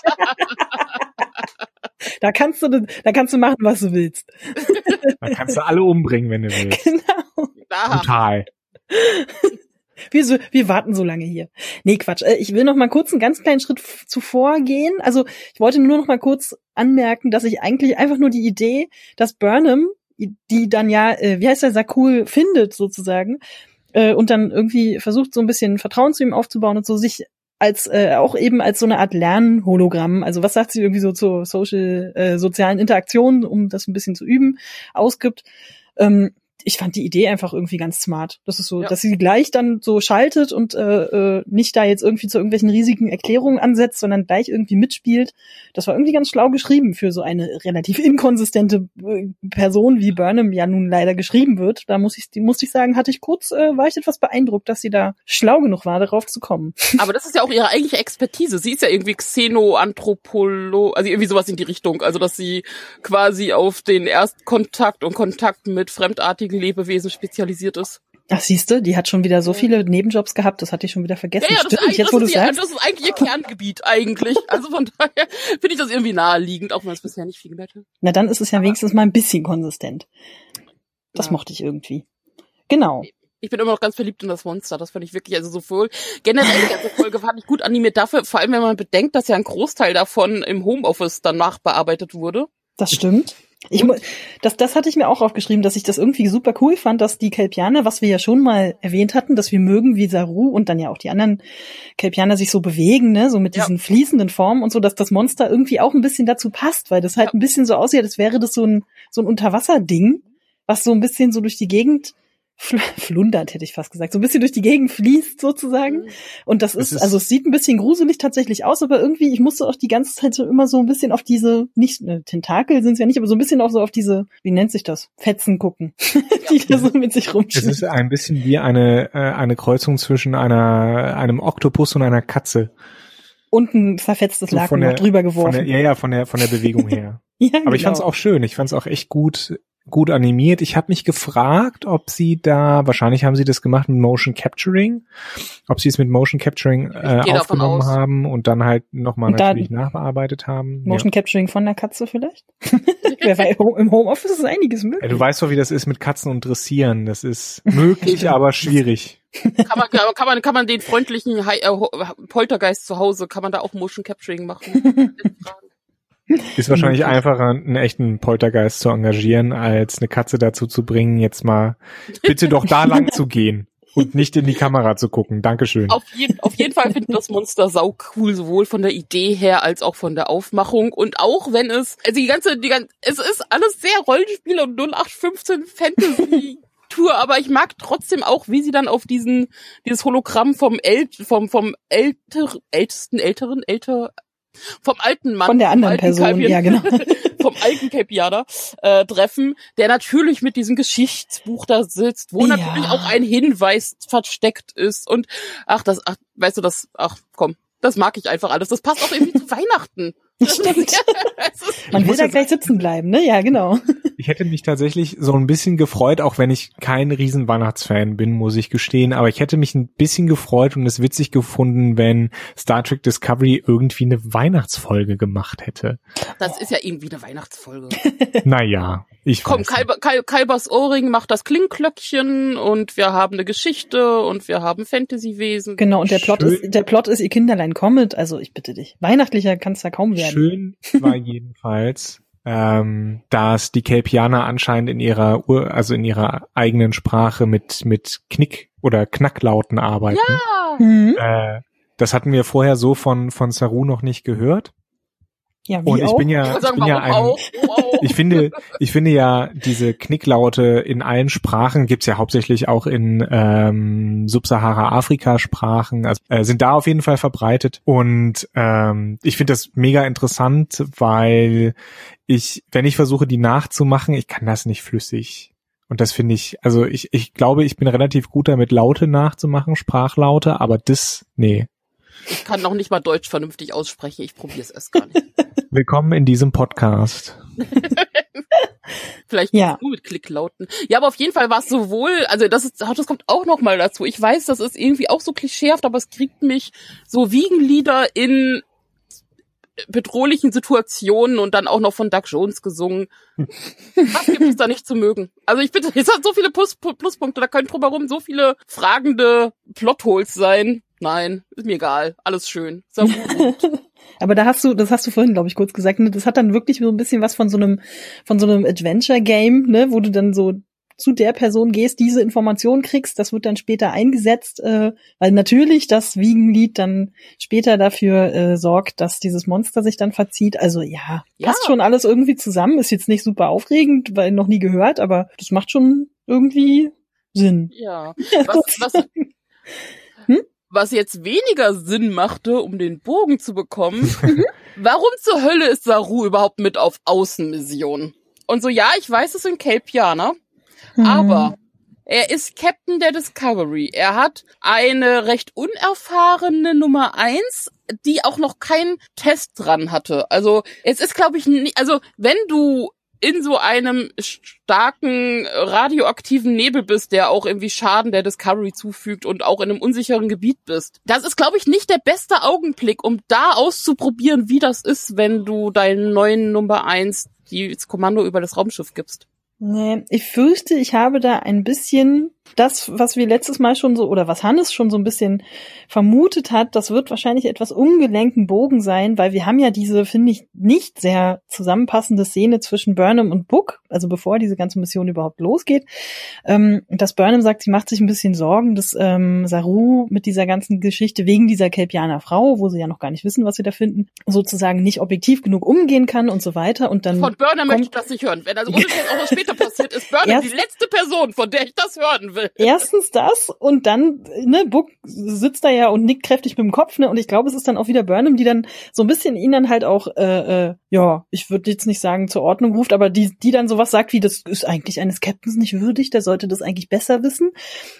da kannst du, da kannst du machen, was du willst. Da kannst du alle umbringen, wenn du willst. Genau. Da, Total. Wir, so, wir warten so lange hier. Nee, Quatsch. Äh, Ich will noch mal kurz einen ganz kleinen Schritt zuvor gehen. Also ich wollte nur noch mal kurz anmerken, dass ich eigentlich einfach nur die Idee, dass Burnham, die dann ja, äh, wie heißt der, Sakul findet sozusagen, äh, und dann irgendwie versucht, so ein bisschen Vertrauen zu ihm aufzubauen und so sich als äh, auch eben als so eine Art Lernhologramm, also was sagt sie irgendwie so zur social, äh, sozialen Interaktion, um das ein bisschen zu üben, ausgibt. Ähm, ich fand die Idee einfach irgendwie ganz smart. Das ist so, Ja. dass sie gleich dann so schaltet und äh, äh, nicht da jetzt irgendwie zu irgendwelchen riesigen Erklärungen ansetzt, sondern gleich irgendwie mitspielt. Das war irgendwie ganz schlau geschrieben für so eine relativ inkonsistente äh, Person, wie Burnham ja nun leider geschrieben wird. Da muss ich, musste ich sagen, hatte ich kurz, äh, war ich etwas beeindruckt, dass sie da schlau genug war, darauf zu kommen. aber das ist ja auch ihre eigentliche Expertise. Sie ist ja irgendwie Xenoanthropolo, also irgendwie sowas in die Richtung. Also, dass sie quasi auf den Erstkontakt und Kontakt mit fremdartigen Lebewesen spezialisiert ist. Ach, siehste, die hat schon wieder so viele Nebenjobs gehabt, das hatte ich schon wieder vergessen. Ja, ja, das, ist, Stimmt, eigentlich- jetzt das, wo du ist ihr, das ist eigentlich ihr Kerngebiet eigentlich. Also von daher finde ich das irgendwie naheliegend, auch wenn es bisher nicht viel gemerkt hat. Na, dann ist es ja wenigstens mal ein bisschen konsistent. Das Ja. mochte ich irgendwie. Genau. Ich bin immer noch ganz verliebt in das Monster. Das fand ich wirklich, also sowohl generell die ganze Folge fand ich gut animiert dafür, vor allem wenn man bedenkt, dass ja ein Großteil davon im Homeoffice danach bearbeitet wurde. Das stimmt. Ich, das, das hatte ich mir auch aufgeschrieben, dass ich das irgendwie super cool fand, dass die Kelpianer, was wir ja schon mal erwähnt hatten, dass wir mögen wie Saru und dann ja auch die anderen Kelpianer sich so bewegen, ne, so mit Ja. diesen fließenden Formen und so, dass das Monster irgendwie auch ein bisschen dazu passt, weil das halt Ja. ein bisschen so aussieht, als wäre das so ein, so ein Unterwasserding, was so ein bisschen so durch die Gegend flundert, hätte ich fast gesagt, so ein bisschen durch die Gegend fließt sozusagen. Und das Es ist, ist- also es sieht ein bisschen gruselig tatsächlich aus, aber irgendwie, ich musste auch die ganze Zeit so immer so ein bisschen auf diese, nicht, äh, Tentakel sind es ja nicht, aber so ein bisschen auch so auf diese, wie nennt sich das? Fetzen gucken, die da so mit sich Es rumschwimmen. ist ein bisschen wie eine, äh, eine Kreuzung zwischen einer, einem Oktopus und einer Katze. Und ein verfetztes So Laken von noch der- drüber Von geworfen. der, ja, ja, von der, von der Bewegung her. ja, Aber ich genau. fand's auch schön. Ich fand's auch echt gut, gut animiert. Ich habe mich gefragt, ob sie da, wahrscheinlich haben sie das gemacht mit Motion Capturing, ob sie es mit Motion Capturing äh, aufgenommen haben und dann halt nochmal natürlich nachbearbeitet haben. Motion Capturing von der Katze vielleicht? Im Homeoffice ist einiges Ja. möglich. ja, du weißt doch, wie das ist mit Katzen und Dressieren. Das ist möglich, aber schwierig. Kann man, kann, man, kann man den freundlichen Hi äh, Poltergeist zu Hause, kann man da auch Motion Capturing machen? Ist wahrscheinlich Möglich. einfacher, einen echten Poltergeist zu engagieren, als eine Katze dazu zu bringen, jetzt mal bitte doch da lang zu gehen. und nicht in die Kamera zu gucken. Dankeschön. Auf jeden, auf jeden Fall finde ich das Monster sau cool, sowohl von der Idee her als auch von der Aufmachung. Und auch wenn es, also die ganze, die ganze, es ist alles sehr Rollenspiel und 0815 Fantasy. Tour, aber ich mag trotzdem auch, wie sie dann auf diesen, dieses Hologramm vom El, vom, vom älter, ältesten, älteren, älter, vom alten Mann. Von der anderen Person, Kalbien, ja genau. vom alten Capianer äh, treffen, der natürlich mit diesem Geschichtsbuch da sitzt, wo Ja. natürlich auch ein Hinweis versteckt ist und ach, das, ach, weißt du, das, ach, komm, das mag ich einfach alles. Das passt auch irgendwie zu Weihnachten. Stimmt. Man will muss da gleich sitzen bleiben, ne? Ja, genau. Ich hätte mich tatsächlich so ein bisschen gefreut, auch wenn ich kein riesen Weihnachtsfan bin, muss ich gestehen, aber ich hätte mich ein bisschen gefreut und es witzig gefunden, wenn Star Trek Discovery irgendwie eine Weihnachtsfolge gemacht hätte. das ist ja irgendwie eine Weihnachtsfolge. Naja, ich Komm, weiß Kalber, Kal Kalbers Ohrring macht das Klingklöckchen und wir haben eine Geschichte und wir haben Fantasywesen. Genau, und der Plot Schön. ist, der Plot ist, ihr Kinderlein kommet, also ich bitte dich. Weihnachtlicher kann es da kaum werden. Schön war jedenfalls, ähm, dass die Kelpianer anscheinend in ihrer Ur also in ihrer eigenen Sprache mit mit Knick oder Knacklauten arbeiten. Ja. Mhm. Äh, das hatten wir vorher so von von Saru noch nicht gehört. Ja, wie Und ich auch? bin ja, ich sagen, bin ja ein, auch? Ich finde, ich finde ja diese Knicklaute in allen Sprachen gibt's ja hauptsächlich auch in ähm, Subsahara-Afrika-Sprachen, also äh, sind da auf jeden Fall verbreitet. Und ähm, ich finde das mega interessant, weil ich, wenn ich versuche, die nachzumachen, ich kann das nicht flüssig. Und das finde ich, also ich, ich glaube, ich bin relativ gut damit, Laute nachzumachen, Sprachlaute, aber das, nee. Ich kann noch nicht mal Deutsch vernünftig aussprechen. Ich probiere es erst gar nicht. Willkommen in diesem Podcast. Vielleicht Ja. nur mit Klicklauten. Ja, aber auf jeden Fall war es sowohl, also das ist, das kommt auch noch mal dazu. Ich weiß, das ist irgendwie auch so klischeehaft, aber es kriegt mich so Wiegenlieder in bedrohlichen Situationen und dann auch noch von Doug Jones gesungen. Was gibt es da nicht zu mögen? Also ich bitte, es hat so viele Plus, Pluspunkte, da können drumherum so viele fragende Plotholes sein. Nein, ist mir egal. Alles schön. Gut. Aber da hast du, das hast du vorhin, glaube ich, kurz gesagt, ne? das hat dann wirklich so ein bisschen was von so einem, von so einem Adventure-Game, ne, wo du dann so zu der Person gehst, diese Information kriegst, das wird dann später eingesetzt, äh, weil natürlich das Wiegenlied dann später dafür äh, sorgt, dass dieses Monster sich dann verzieht. Also ja, Ja. passt schon alles irgendwie zusammen, ist jetzt nicht super aufregend, weil noch nie gehört, aber das macht schon irgendwie Sinn. Ja. Was, was, Hm? Was jetzt weniger Sinn machte, um den Bogen zu bekommen, warum zur Hölle ist Saru überhaupt mit auf Außenmission? Und so, ja, ich weiß, es sind Kelpianer, Mhm. aber er ist Captain der Discovery. Er hat eine recht unerfahrene Nummer eins, die auch noch keinen Test dran hatte. Also es ist, glaube ich, also wenn du in so einem starken radioaktiven Nebel bist, der auch irgendwie Schaden der Discovery zufügt und auch in einem unsicheren Gebiet bist. Das ist, glaube ich, nicht der beste Augenblick, um da auszuprobieren, wie das ist, wenn du deinen neuen Nummer eins das Kommando über das Raumschiff gibst. Nee, ich fürchte, ich habe da ein bisschen das, was wir letztes Mal schon so, oder was Hannes schon so ein bisschen vermutet hat, das wird wahrscheinlich etwas ungelenken Bogen sein, weil wir haben ja diese, finde ich, nicht sehr zusammenpassende Szene zwischen Burnham und Book, also bevor diese ganze Mission überhaupt losgeht, ähm, dass Burnham sagt, sie macht sich ein bisschen Sorgen, dass ähm, Saru mit dieser ganzen Geschichte wegen dieser Kelpianer Frau, wo sie ja noch gar nicht wissen, was sie da finden, sozusagen nicht objektiv genug umgehen kann und so weiter und dann Von kommt- möchte ich das nicht hören. Wenn also ohne auch was später passiert, ist Erst- die letzte Person, von der ich das hören will. Erstens das und dann, ne, Book sitzt da ja und nickt kräftig mit dem Kopf, ne, und ich glaube, es ist dann auch wieder Burnham, die dann so ein bisschen ihn dann halt auch, äh, äh, ja, ich würde jetzt nicht sagen zur Ordnung ruft, aber die, die dann sowas sagt wie, das ist eigentlich eines Captains nicht würdig, der sollte das eigentlich besser wissen.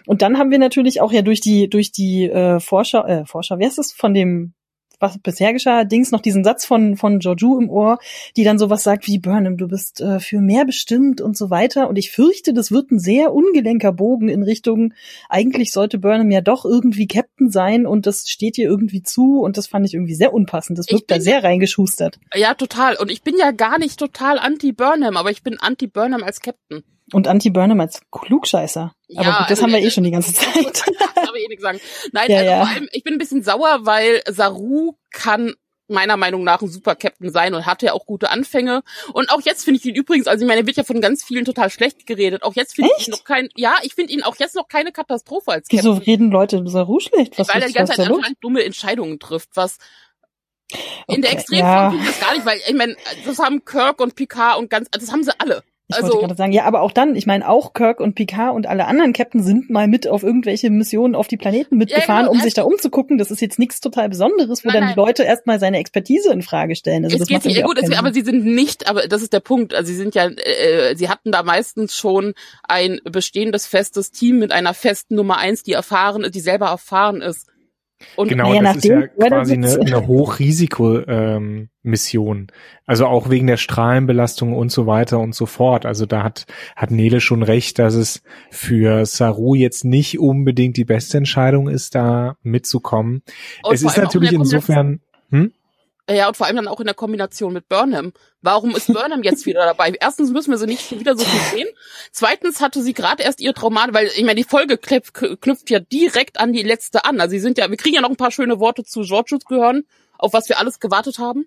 Und dann haben wir natürlich auch ja durch die, durch die äh, Vorschau, äh, Vorschau, wie heißt das, von dem was bisher geschah, Dings noch diesen Satz von von Georgiou im Ohr, die dann sowas sagt wie Burnham, du bist äh, für mehr bestimmt und so weiter. Und ich fürchte, das wird ein sehr ungelenker Bogen in Richtung. Eigentlich sollte Burnham ja doch irgendwie Captain sein und das steht ihr irgendwie zu und das fand ich irgendwie sehr unpassend. Das wirkt da sehr reingeschustert. Ja, total. Und ich bin ja gar nicht total anti-Burnham, aber ich bin anti-Burnham als Captain. Und Anti-Burnham als Klugscheißer. Aber Ja, gut, das also, haben wir eh schon die ganze Zeit. Das darf ich eh nicht sagen. Nein, Ja, also ja. vor allem, ich bin ein bisschen sauer, weil Saru kann meiner Meinung nach ein super Captain sein und hatte ja auch gute Anfänge. Und auch jetzt finde ich ihn übrigens, also ich meine, er wird ja von ganz vielen total schlecht geredet. Auch jetzt finde ich ihn noch kein, ja, ich finde ihn auch jetzt noch keine Katastrophe als Captain. Wieso reden Leute Saru schlecht? Was weil er die ganze Zeit anscheinend dumme Entscheidungen trifft, was in okay, der Extremform ja. das gar nicht, weil ich meine, das haben Kirk und Picard und ganz, das haben sie alle. Ich also, wollte gerade sagen, ja, aber auch dann, ich meine, auch Kirk und Picard und alle anderen Captain sind mal mit auf irgendwelche Missionen auf die Planeten mitgefahren, ja, genau, um sich da umzugucken. Das ist jetzt nichts total Besonderes, wo nein, dann nein. die Leute erstmal seine Expertise in Frage stellen. Also es das geht nicht, gut, es, aber sie sind nicht, aber das ist der Punkt. Also sie sind ja, äh, sie hatten da meistens schon ein bestehendes festes Team mit einer festen Nummer eins, die erfahren, die selber erfahren ist. Und genau, ja, das ist ja quasi eine, eine Hochrisiko-Mission. Ähm, also auch wegen der Strahlenbelastung und so weiter und so fort. Also da hat, hat Nele schon recht, dass es für Saru jetzt nicht unbedingt die beste Entscheidung ist, da mitzukommen. Und es ist natürlich insofern, hm? Ja, und vor allem dann auch in der Kombination mit Burnham. Warum ist Burnham jetzt wieder dabei? Erstens müssen wir sie nicht wieder so viel sehen. Zweitens hatte sie gerade erst ihr Traumat, weil ich meine, die Folge knüpft ja direkt an die letzte an. Also sie sind ja, wir kriegen ja noch ein paar schöne Worte zu Georgius gehören, auf was wir alles gewartet haben.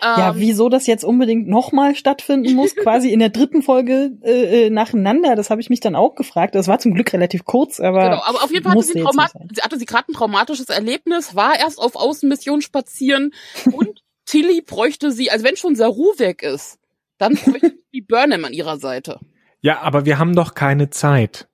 Ja, ähm, wieso das jetzt unbedingt nochmal stattfinden muss, quasi in der dritten Folge äh, äh, nacheinander, das habe ich mich dann auch gefragt. Das war zum Glück relativ kurz, aber. Genau, aber auf jeden Fall hatte sie, hatte sie gerade ein traumatisches Erlebnis, war erst auf Außenmission spazieren und Tilly bräuchte sie, also wenn schon Saru weg ist, dann bräuchte die Burnham an ihrer Seite. Ja, aber wir haben doch keine Zeit.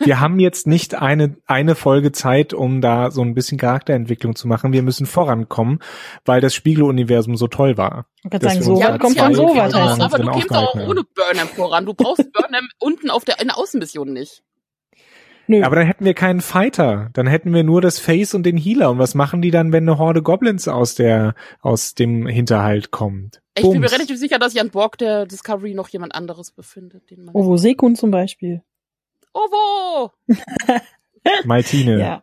wir haben jetzt nicht eine, eine Folge Zeit, um da so ein bisschen Charakterentwicklung zu machen. Wir müssen vorankommen, weil das Spiegeluniversum so toll war. Ich kann sagen, so ja, kommt man so weit. Aber du kommst auch ohne Burnham voran. Du brauchst Burnham unten auf der, in der Außenmission nicht. Nö. Aber dann hätten wir keinen Fighter. Dann hätten wir nur das Face und den Healer. Und was machen die dann, wenn eine Horde Goblins aus der, aus dem Hinterhalt kommt? Ich Bums. bin mir relativ sicher, dass sich an Borg der Discovery noch jemand anderes befindet. Den man Ovo Sekun zum Beispiel. Ovo! Maltine. Ja.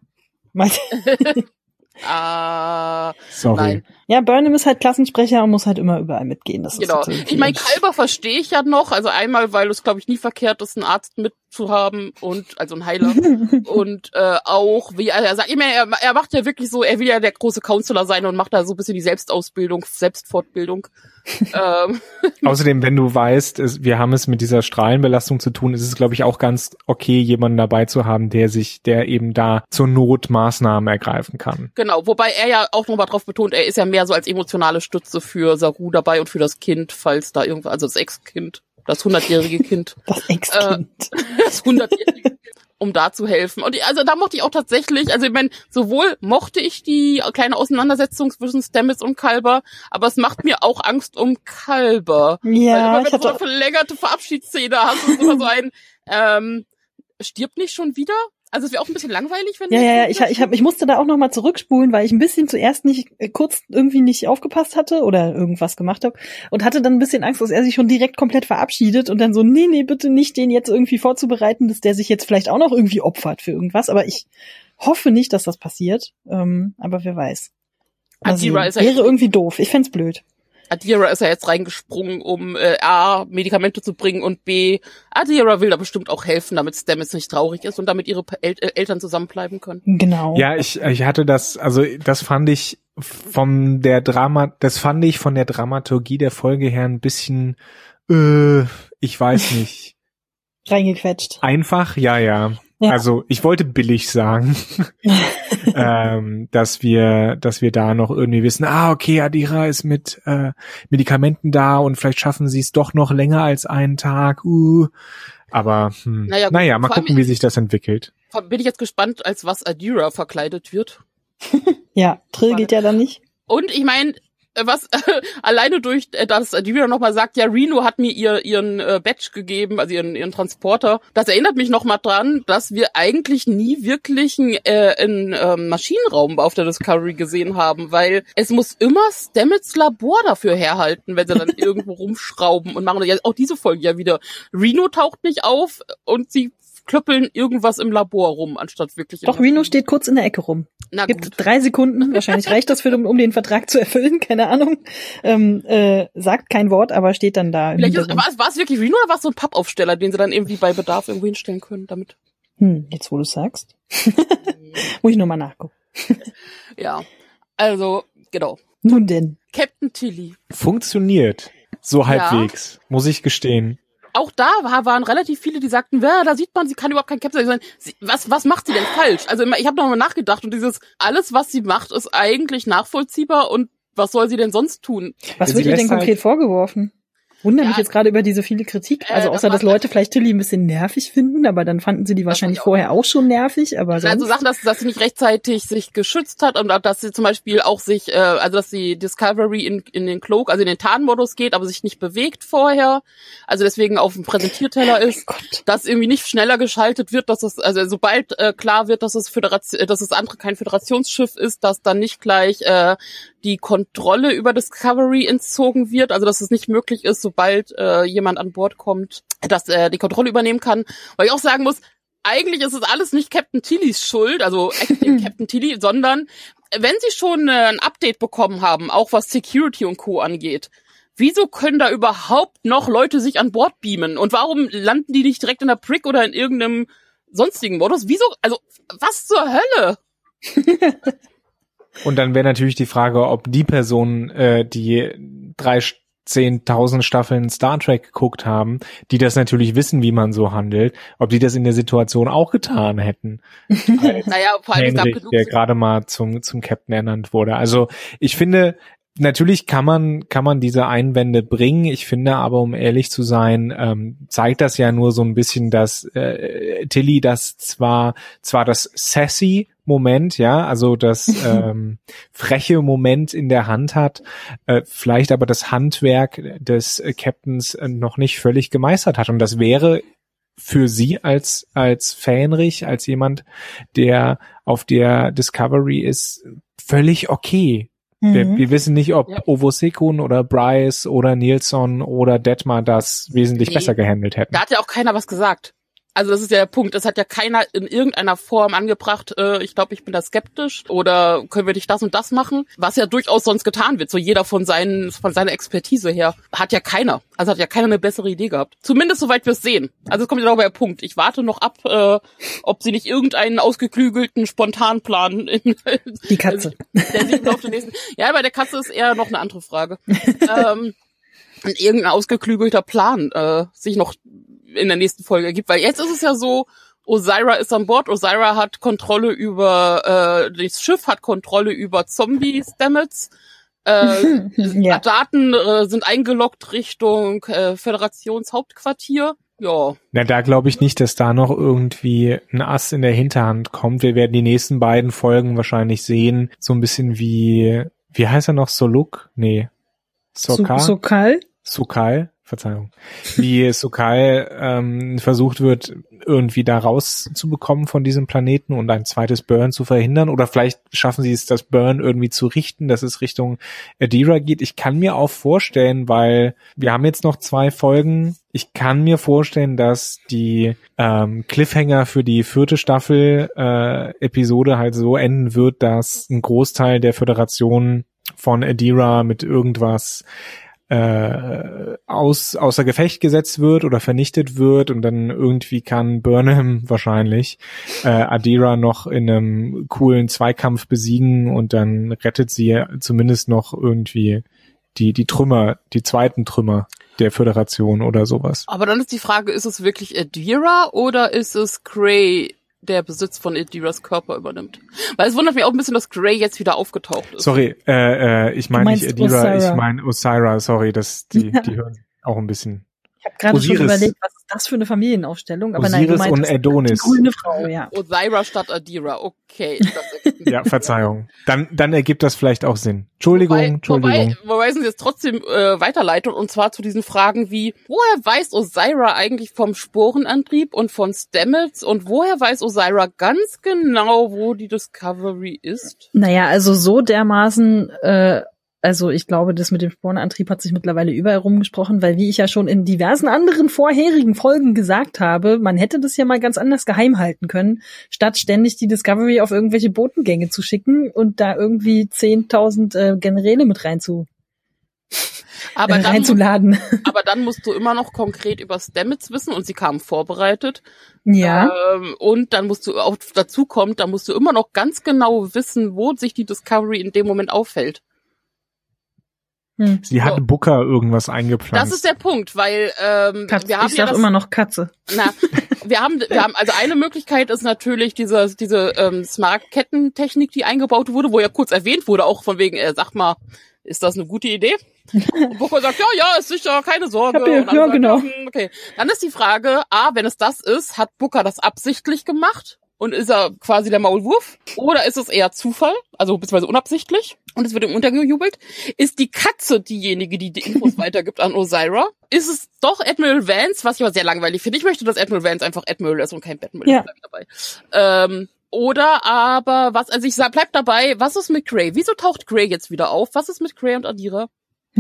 Maltine. Ah, Sorry. Nein. Ja, Burnham ist halt Klassensprecher und muss halt immer überall mitgehen. Das genau. Ist ich meine, Kalber verstehe ich ja noch. Also einmal, weil es, glaube ich, nie verkehrt ist, einen Arzt mitzuhaben und also ein Heiler. und äh, auch, wie er sagt, immer, er, er macht ja wirklich so, er will ja der große Counselor sein und macht da so ein bisschen die Selbstausbildung, Selbstfortbildung. ähm. Außerdem, wenn du weißt, es, wir haben es mit dieser Strahlenbelastung zu tun, ist es, glaube ich, auch ganz okay, jemanden dabei zu haben, der sich, der eben da zur Not Maßnahmen ergreifen kann. Genau, wobei er ja auch nochmal drauf betont, er ist ja mehr so als emotionale Stütze für Saru dabei und für das Kind, falls da irgendwas, also das Ex-Kind, das hundertjährige Kind. Das Ex-Kind. Äh, das hundertjährige Kind um da zu helfen. Und also da mochte ich auch tatsächlich, also ich meine, sowohl mochte ich die kleine Auseinandersetzung zwischen Stamets und Kalber, aber es macht mir auch Angst um Kalber. Ja, Weil immer, wenn du so eine verlängerte Verabschiedsszene hast und immer so ein, ähm, stirbt nicht schon wieder? Also es wäre auch ein bisschen langweilig, wenn Ja, ja, ja, ich, ich, hab, ich musste da auch noch mal zurückspulen, weil ich ein bisschen zuerst nicht äh, kurz irgendwie nicht aufgepasst hatte oder irgendwas gemacht habe und hatte dann ein bisschen Angst, dass er sich schon direkt komplett verabschiedet und dann so, nee, nee, bitte nicht den jetzt irgendwie vorzubereiten, dass der sich jetzt vielleicht auch noch irgendwie opfert für irgendwas. Aber ich hoffe nicht, dass das passiert. Ähm, aber wer weiß. Also, wäre irgendwie doof. Ich fände blöd. Adira ist ja jetzt reingesprungen, um äh, A, Medikamente zu bringen und B, Adira will da bestimmt auch helfen, damit Stamets nicht traurig ist und damit ihre El äh, Eltern zusammenbleiben können. Genau. Ja, ich, ich hatte das, also das fand ich von der Drama, das fand ich von der Dramaturgie der Folge her ein bisschen, äh, ich weiß nicht. Reingequetscht. Einfach, ja, ja. Ja. Also ich wollte billig sagen, ähm, dass wir, dass wir da noch irgendwie wissen, ah okay, Adira ist mit äh, Medikamenten da und vielleicht schaffen sie es doch noch länger als einen Tag. Uh. Aber hm, naja, gut, naja mal gucken, wie sich das entwickelt. Bin ich jetzt gespannt, als was Adira verkleidet wird. ja, Trill geht ja dann nicht. Und ich meine, äh, was alleine durch äh, das die wieder nochmal sagt, ja, Reno hat mir ihr ihren äh, Badge gegeben, also ihren ihren Transporter. Das erinnert mich nochmal dran, dass wir eigentlich nie wirklich einen, äh, einen äh, Maschinenraum auf der Discovery gesehen haben, weil es muss immer Stamets Labor dafür herhalten, wenn sie dann irgendwo rumschrauben und machen. Ja, auch diese Folge ja wieder. Reno taucht nicht auf und sie klöppeln irgendwas im Labor rum, anstatt wirklich. Doch, Reno steht kurz in der Ecke rum. Na Gibt gut. drei Sekunden, wahrscheinlich reicht das für, um, um den Vertrag zu erfüllen, keine Ahnung. Ähm, äh, sagt kein Wort, aber steht dann da. Vielleicht ist, war, es, war es wirklich Reno oder war es so ein Pappaufsteller, den sie dann irgendwie bei Bedarf irgendwo hinstellen können, damit? Hm, jetzt wo du sagst. Muss ich nur mal nachgucken. ja, also, genau. Nun denn. Captain Tilly. Funktioniert. So halbwegs, muss ich gestehen. Auch da war, waren relativ viele, die sagten, ja, da sieht man, sie kann überhaupt kein Captain sein. Sie, was, was macht sie denn falsch? Also immer, ich habe nochmal nachgedacht und dieses, alles, was sie macht, ist eigentlich nachvollziehbar und was soll sie denn sonst tun? Was wird ihr denn halt- konkret vorgeworfen? Wundere mich Ja, jetzt gerade über diese viele Kritik. äh, Also das außer, dass war- Leute vielleicht Tilly ein bisschen nervig finden, aber dann fanden sie die wahrscheinlich ich auch. vorher auch schon nervig, aber sonst. Also Sachen, dass, dass sie nicht rechtzeitig sich geschützt hat und dass sie zum Beispiel auch sich, äh, also dass sie Discovery in, in den Cloak, also in den Tarnmodus geht, aber sich nicht bewegt vorher, also deswegen auf dem Präsentierteller ist, dass irgendwie nicht schneller geschaltet wird, dass es, also sobald äh, klar wird, dass es Föderation, dass es andere kein Föderationsschiff ist, dass dann nicht gleich äh, die Kontrolle über Discovery entzogen wird, also dass es nicht möglich ist, sobald äh, jemand an Bord kommt, dass er die Kontrolle übernehmen kann. Weil ich auch sagen muss, eigentlich ist es alles nicht Captain Tillys Schuld, also Captain Tilly, sondern wenn sie schon äh, ein Update bekommen haben, auch was Security und Co. angeht, wieso können da überhaupt noch Leute sich an Bord beamen? Und warum landen die nicht direkt in der Prick oder in irgendeinem sonstigen Modus? Wieso, also, was zur Hölle? Und dann wäre natürlich die Frage, ob die Personen, äh, die drei 10.000 Staffeln Star Trek geguckt haben, die das natürlich wissen, wie man so handelt, ob die das in der Situation auch getan hätten. Naja, vor allem, genug. der gerade mal zum, zum Captain ernannt wurde. Also ich finde, natürlich kann man, kann man diese Einwände bringen. Ich finde aber, um ehrlich zu sein, ähm, zeigt das ja nur so ein bisschen, dass äh, Tilly das zwar, zwar das sassy Moment, ja, also das ähm, freche Moment in der Hand hat, äh, vielleicht aber das Handwerk des äh, Captains äh, noch nicht völlig gemeistert hat. Und das wäre für sie als, als Fähnrich, als jemand, der auf der Discovery ist, völlig okay. Wir, Mhm. wir wissen nicht, ob Ja. Ovo Sekun oder Bryce oder Nilsson oder Detmar das wesentlich Nee. besser gehandelt hätten. Da hat ja auch keiner was gesagt. Also das ist ja der Punkt. Das hat ja keiner in irgendeiner Form angebracht, äh, ich glaube, ich bin da skeptisch oder können wir nicht das und das machen, was ja durchaus sonst getan wird. So jeder von seinen von seiner Expertise her hat ja keiner. Also hat ja keiner eine bessere Idee gehabt. Zumindest soweit wir es sehen. Also es kommt ja noch der Punkt. Ich warte noch ab, äh, ob sie nicht irgendeinen ausgeklügelten Spontanplan in, Die Katze. der auf den nächsten. Ja, bei der Katze ist eher noch eine andere Frage. ähm, irgendein ausgeklügelter Plan äh, sich noch in der nächsten Folge ergibt. Weil jetzt ist es ja so, Osira ist an Bord, Osira hat Kontrolle über, äh, das Schiff hat Kontrolle über Zombie-Stamets. Äh, Ja. Daten äh, sind eingeloggt Richtung äh, Föderationshauptquartier. Ja, Na, da glaube ich nicht, dass da noch irgendwie ein Ass in der Hinterhand kommt. Wir werden die nächsten beiden Folgen wahrscheinlich sehen. So ein bisschen wie, wie heißt er noch? Soluk? Nee. So, Sokal? so kalt. Sukal, Verzeihung, wie Sukal ähm, versucht wird, irgendwie da rauszubekommen von diesem Planeten und ein zweites Burn zu verhindern. Oder vielleicht schaffen sie es, das Burn irgendwie zu richten, dass es Richtung Adira geht. Ich kann mir auch vorstellen, weil wir haben jetzt noch zwei Folgen. Ich kann mir vorstellen, dass die ähm, Cliffhanger für die vierte Staffel äh, Episode halt so enden wird, dass ein Großteil der Föderation von Adira mit irgendwas äh, aus, außer Gefecht gesetzt wird oder vernichtet wird und dann irgendwie kann Burnham wahrscheinlich äh, Adira noch in einem coolen Zweikampf besiegen und dann rettet sie zumindest noch irgendwie die, die Trümmer, die zweiten Trümmer der Föderation oder sowas. aber dann ist die Frage, ist es wirklich Adira oder ist es Gray, der Besitz von Adiras Körper übernimmt? Weil es wundert mich auch ein bisschen, dass Gray jetzt wieder aufgetaucht ist. Sorry, äh, äh, ich meine nicht Osira. ich meine Osira, sorry, das, die, die hören auch ein bisschen. Ich habe gerade schon Osiris. überlegt, was ist das für eine Familienaufstellung? Aber nein, du Osiris und meinst Adonis. die grüne Frau, ja. Osira statt Adira, okay. Ja, Verzeihung. Dann, dann ergibt das vielleicht auch Sinn. Entschuldigung, Wobei, Entschuldigung. wobei, wobei sie jetzt trotzdem äh, weiterleitet und zwar zu diesen Fragen wie, woher weiß Osira eigentlich vom Sporenantrieb und von Stamets und woher weiß Osira ganz genau, wo die Discovery ist? Naja, also so dermaßen, äh, also ich glaube, das mit dem Spornantrieb hat sich mittlerweile überall rumgesprochen, weil wie ich ja schon in diversen anderen vorherigen Folgen gesagt habe, man hätte das ja mal ganz anders geheim halten können, statt ständig die Discovery auf irgendwelche Botengänge zu schicken und da irgendwie 10.000 äh, Generäle mit rein zu, Aber äh, dann, reinzuladen. aber dann musst du immer noch konkret über Stamets wissen und sie kamen vorbereitet. ja. Ähm, und dann musst du auch dazu kommt, da musst du immer noch ganz genau wissen, wo sich die Discovery in dem Moment aufhält. Hm. Sie hat so. Booker irgendwas eingepflanzt. Das ist der Punkt, weil ähm, Katze. wir haben ich ja das, immer noch Katze. Na, wir haben, wir haben also eine Möglichkeit ist natürlich diese diese ähm, Smart-Kettentechnik, die eingebaut wurde, wo ja kurz erwähnt wurde, auch von wegen, äh, sag mal, ist das eine gute Idee? Und Booker sagt, ja, ja, ist sicher, keine Sorge. Ja, ja sagt, genau. Okay, dann ist die Frage, a, wenn es das ist, hat Booker das absichtlich gemacht? Und ist er quasi der Maulwurf? Oder ist es eher Zufall, also beziehungsweise unabsichtlich? Und es wird ihm untergejubelt. Ist die Katze diejenige, die die Infos weitergibt an Osira? Ist es doch Admiral Vance, was ich aber sehr langweilig finde. Ich möchte, dass Admiral Vance einfach Admiral ist und kein Batman ja. dabei. Ähm, oder aber was, also ich sag, bleib dabei, was ist mit Grey? Wieso taucht Grey jetzt wieder auf? Was ist mit Grey und Adira?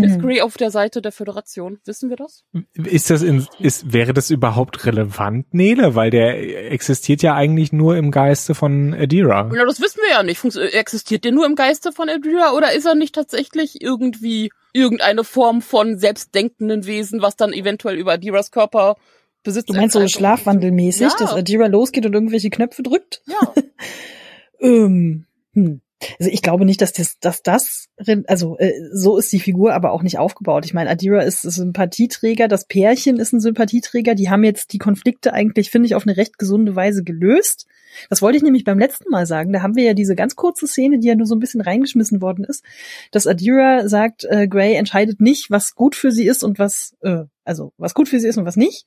Ist hm. Grey auf der Seite der Föderation? Wissen wir das? Ist das in, ist, wäre das überhaupt relevant, Nele? Weil der existiert ja eigentlich nur im Geiste von Adira. Na, das wissen wir ja nicht. Existiert der nur im Geiste von Adira oder ist er nicht tatsächlich irgendwie irgendeine Form von selbstdenkenden Wesen, was dann eventuell über Adiras Körper besitzt? Du meinst so schlafwandelmäßig, ja. dass Adira losgeht und irgendwelche Knöpfe drückt? Ja. ähm, hm. Also ich glaube nicht, dass das, dass das, also äh, so ist die Figur aber auch nicht aufgebaut. Ich meine, Adira ist, Sympathieträger, das Pärchen ist ein Sympathieträger. Die haben jetzt die Konflikte eigentlich, finde ich, auf eine recht gesunde Weise gelöst. Das wollte ich nämlich beim letzten Mal sagen. Da haben wir ja diese ganz kurze Szene, die ja nur so ein bisschen reingeschmissen worden ist, dass Adira sagt, äh, Gray entscheidet nicht, was gut für sie ist und was, äh, also was gut für sie ist und was nicht.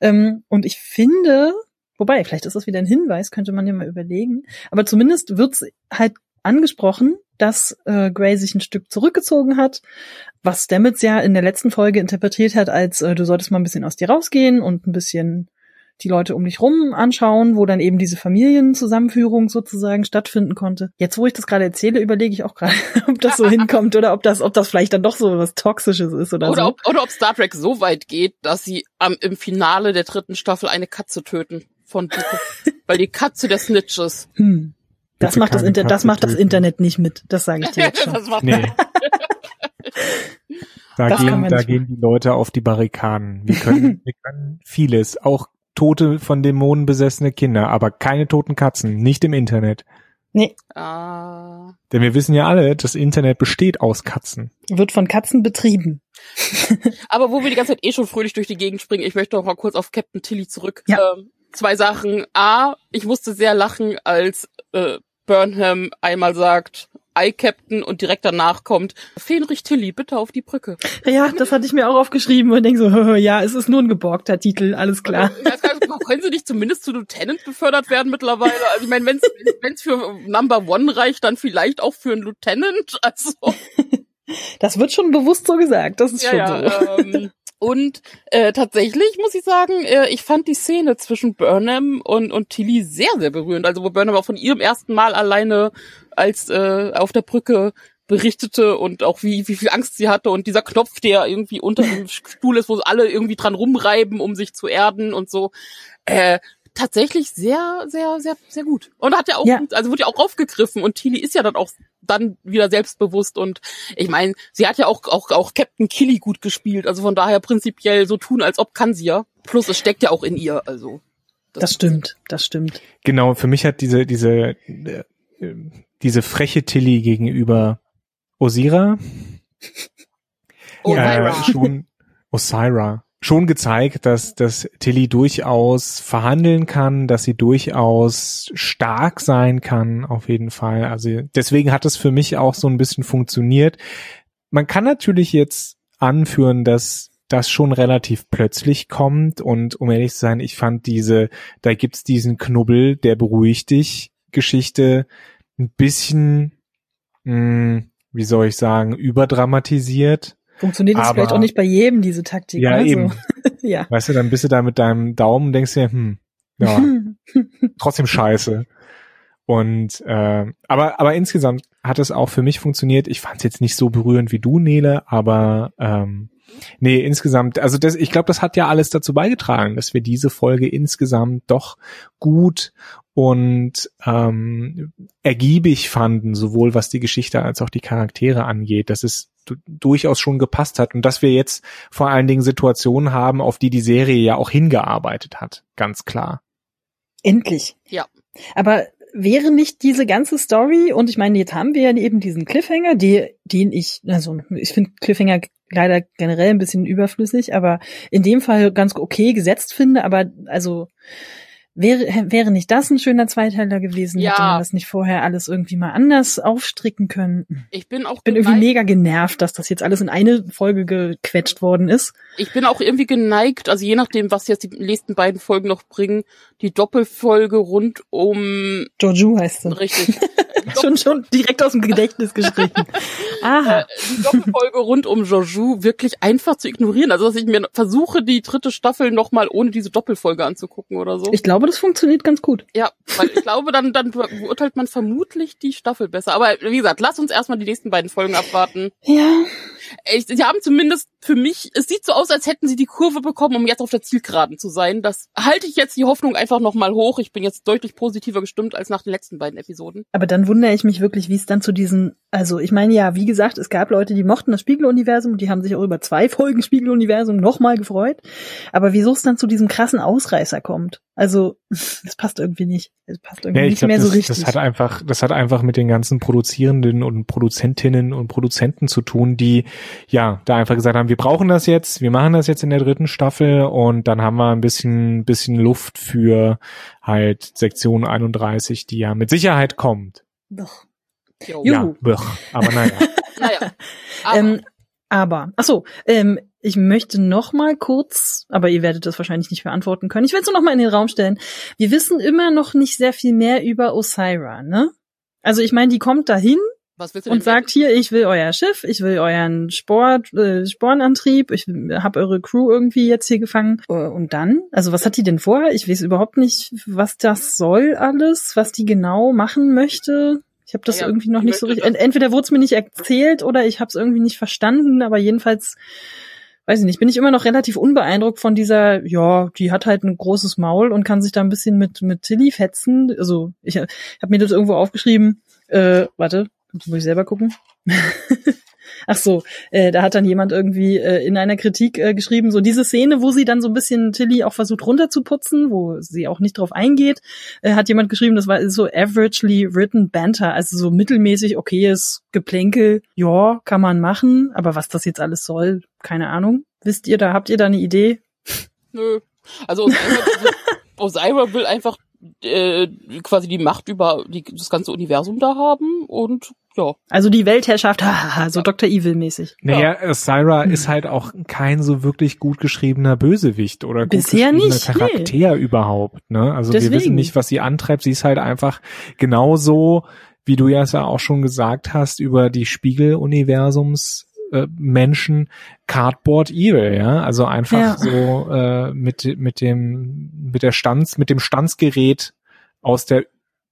Ähm, und ich finde, Wobei, vielleicht ist das wieder ein Hinweis, könnte man ja mal überlegen. Aber zumindest wird's halt angesprochen, dass äh, Gray sich ein Stück zurückgezogen hat, was Stamets ja in der letzten Folge interpretiert hat, als äh, du solltest mal ein bisschen aus dir rausgehen und ein bisschen die Leute um dich rum anschauen, wo dann eben diese Familienzusammenführung sozusagen stattfinden konnte. Jetzt, wo ich das gerade erzähle, überlege ich auch gerade, ob das so hinkommt oder ob das, ob das vielleicht dann doch so was Toxisches ist oder, oder so. Ob, oder ob Star Trek so weit geht, dass sie am, im Finale der dritten Staffel eine Katze töten von weil die Katze der Snitches. Hm. Das macht das, Inter das macht das Internet nicht mit. Das sage ich dir jetzt schon. nee. Da, gehen, da gehen die Leute auf die Barrikaden. Wir können, wir können vieles, auch tote von Dämonen besessene Kinder, aber keine toten Katzen, nicht im Internet. Nee. Ah. Denn wir wissen ja alle, das Internet besteht aus Katzen. Wird von Katzen betrieben. aber wo wir die ganze Zeit eh schon fröhlich durch die Gegend springen, ich möchte noch mal kurz auf Captain Tilly zurück. Ja. Ähm, zwei Sachen. A, ich musste sehr lachen, als äh, Burnham einmal sagt, I Captain und direkt danach kommt Fenrich Tilly, bitte auf die Brücke. Ja, das hatte ich mir auch aufgeschrieben und denke so, ja, es ist nur ein geborgter Titel, alles klar. Ja, können sie nicht zumindest zu Lieutenant befördert werden mittlerweile? Also ich meine, wenn es für Number One reicht, dann vielleicht auch für einen Lieutenant. Also das wird schon bewusst so gesagt, das ist ja, schon ja, so. Ähm, und äh, tatsächlich muss ich sagen, äh, ich fand die Szene zwischen Burnham und, und Tilly sehr, sehr berührend. Also wo Burnham auch von ihrem ersten Mal alleine als äh, auf der Brücke berichtete und auch wie, wie viel Angst sie hatte und dieser Knopf, der irgendwie unter dem Stuhl ist, wo alle irgendwie dran rumreiben, um sich zu erden und so. Äh, tatsächlich sehr, sehr, sehr, sehr gut. Und hat ja auch, ja. also wurde ja auch aufgegriffen und Tilly ist ja dann auch dann wieder selbstbewusst und ich meine, sie hat ja auch, auch, auch Captain Killy gut gespielt, also von daher prinzipiell so tun, als ob kann sie ja. Plus es steckt ja auch in ihr, also. Das, das stimmt, das stimmt. Genau, für mich hat diese, diese, äh, diese freche Tilly gegenüber Osira, Osira. Äh, schon, Osira, schon gezeigt, dass, dass Tilly durchaus verhandeln kann, dass sie durchaus stark sein kann, auf jeden Fall. Also deswegen hat es für mich auch so ein bisschen funktioniert. Man kann natürlich jetzt anführen, dass das schon relativ plötzlich kommt und um ehrlich zu sein, ich fand diese, da gibt's diesen Knubbel, der beruhigt dich, Geschichte ein bisschen, mh, hm, wie soll ich sagen, überdramatisiert Funktioniert das vielleicht auch nicht bei jedem, diese Taktik. Ja, ne? eben. ja. Weißt du, dann bist du da mit deinem Daumen und denkst dir, hm, ja, trotzdem scheiße. Und äh, aber aber insgesamt hat es auch für mich funktioniert. Ich fand es jetzt nicht so berührend wie du, Nele, aber ähm, nee, insgesamt, also das, ich glaube, das hat ja alles dazu beigetragen, dass wir diese Folge insgesamt doch gut und ähm, ergiebig fanden, sowohl was die Geschichte als auch die Charaktere angeht, dass es durchaus schon gepasst hat und dass wir jetzt vor allen Dingen Situationen haben, auf die die Serie ja auch hingearbeitet hat, ganz klar. Endlich. Ja. Aber wäre nicht diese ganze Story, und ich meine, jetzt haben wir ja eben diesen Cliffhanger, die, den ich, also ich finde Cliffhanger leider generell ein bisschen überflüssig, aber in dem Fall ganz okay gesetzt finde, aber also Wäre, wäre nicht das ein schöner Zweiteiler gewesen? Ja. Hätte man das nicht vorher alles irgendwie mal anders aufstricken können? Ich bin auch Ich bin irgendwie mega genervt, dass das jetzt alles in eine Folge gequetscht worden ist. Ich bin auch irgendwie geneigt, also je nachdem, was jetzt die nächsten beiden Folgen noch bringen, die Doppelfolge rund um Joju heißt sie. richtig. schon, schon direkt aus dem Gedächtnis gestrichen. Aha. äh, die Doppelfolge rund um Joju wirklich einfach zu ignorieren. Also dass ich mir versuche, die dritte Staffel nochmal ohne diese Doppelfolge anzugucken oder so. Ich glaube, das funktioniert ganz gut. ja, weil ich glaube, dann, dann beurteilt man vermutlich die Staffel besser. Aber wie gesagt, lass uns erstmal die nächsten beiden Folgen abwarten. Ja. Ich, sie haben zumindest für mich, es sieht so aus, als hätten sie die Kurve bekommen, um jetzt auf der Zielgeraden zu sein. Das halte ich jetzt die Hoffnung einfach nochmal hoch. Ich bin jetzt deutlich positiver gestimmt als nach den letzten beiden Episoden. Aber dann wundere ich mich wirklich, wie es dann zu diesen, also ich meine ja, wie gesagt, es gab Leute, die mochten das Spiegeluniversum, die haben sich auch über zwei Folgen Spiegeluniversum nochmal gefreut. Aber wieso es dann zu diesem krassen Ausreißer kommt? Also, das passt irgendwie nicht. Es passt irgendwie Ja, ich nicht glaube, mehr das, so richtig. das hat einfach, das hat einfach mit den ganzen Produzierenden und Produzentinnen und Produzenten zu tun, die ja da einfach gesagt haben, wir brauchen das jetzt, wir machen das jetzt in der dritten Staffel und dann haben wir ein bisschen, bisschen Luft für halt Sektion 31, die ja mit Sicherheit kommt. Doch. Juhu. Ja, aber naja. Naja. Aber, Ähm, aber, ach so, ähm, ich möchte noch mal kurz, aber ihr werdet das wahrscheinlich nicht beantworten können. Ich will es nur noch mal in den Raum stellen. Wir wissen immer noch nicht sehr viel mehr über Osira, ne? Also ich meine, die kommt dahin und sagt hier, ich will euer Schiff, ich will euren Sport, äh, Spornantrieb, ich habe eure Crew irgendwie jetzt hier gefangen. Äh, Und dann, also was hat die denn vor? Ich weiß überhaupt nicht, was das soll alles, was die genau machen möchte. Ich habe das Ja, irgendwie noch nicht so richtig. Entweder wurde es mir nicht erzählt oder ich habe es irgendwie nicht verstanden, aber jedenfalls weiß ich nicht, bin ich immer noch relativ unbeeindruckt von dieser, ja, die hat halt ein großes Maul und kann sich da ein bisschen mit mit Tilly fetzen. Also ich, ich habe mir das irgendwo aufgeschrieben. Äh, warte, muss ich selber gucken. Ach so, äh, da hat dann jemand irgendwie äh, in einer Kritik äh, geschrieben, so diese Szene, wo sie dann so ein bisschen Tilly auch versucht runterzuputzen, wo sie auch nicht drauf eingeht, äh, hat jemand geschrieben, das war so averagely written Banter, also so mittelmäßig okayes Geplänkel, ja, kann man machen, aber was das jetzt alles soll, keine Ahnung. Wisst ihr da, habt ihr da eine Idee? Nö. Also Osira, will- Osira will einfach äh, quasi die Macht über die, das ganze Universum da haben und ja. Also die Weltherrschaft, hahaha, so Dr. Evil mäßig. Naja, äh, Syra Hm. ist halt auch kein so wirklich gut geschriebener Bösewicht oder gut Bisher geschriebener nicht, nee. Charakter überhaupt. Ne? Also wir Deswegen. wissen nicht, was sie antreibt. Sie ist halt einfach genauso, wie du ja es ja auch schon gesagt hast, über die Spiegeluniversums äh, Menschen Cardboard Evil, ja, also einfach Ja. so äh, mit mit dem mit der Stanz mit dem Stanzgerät aus der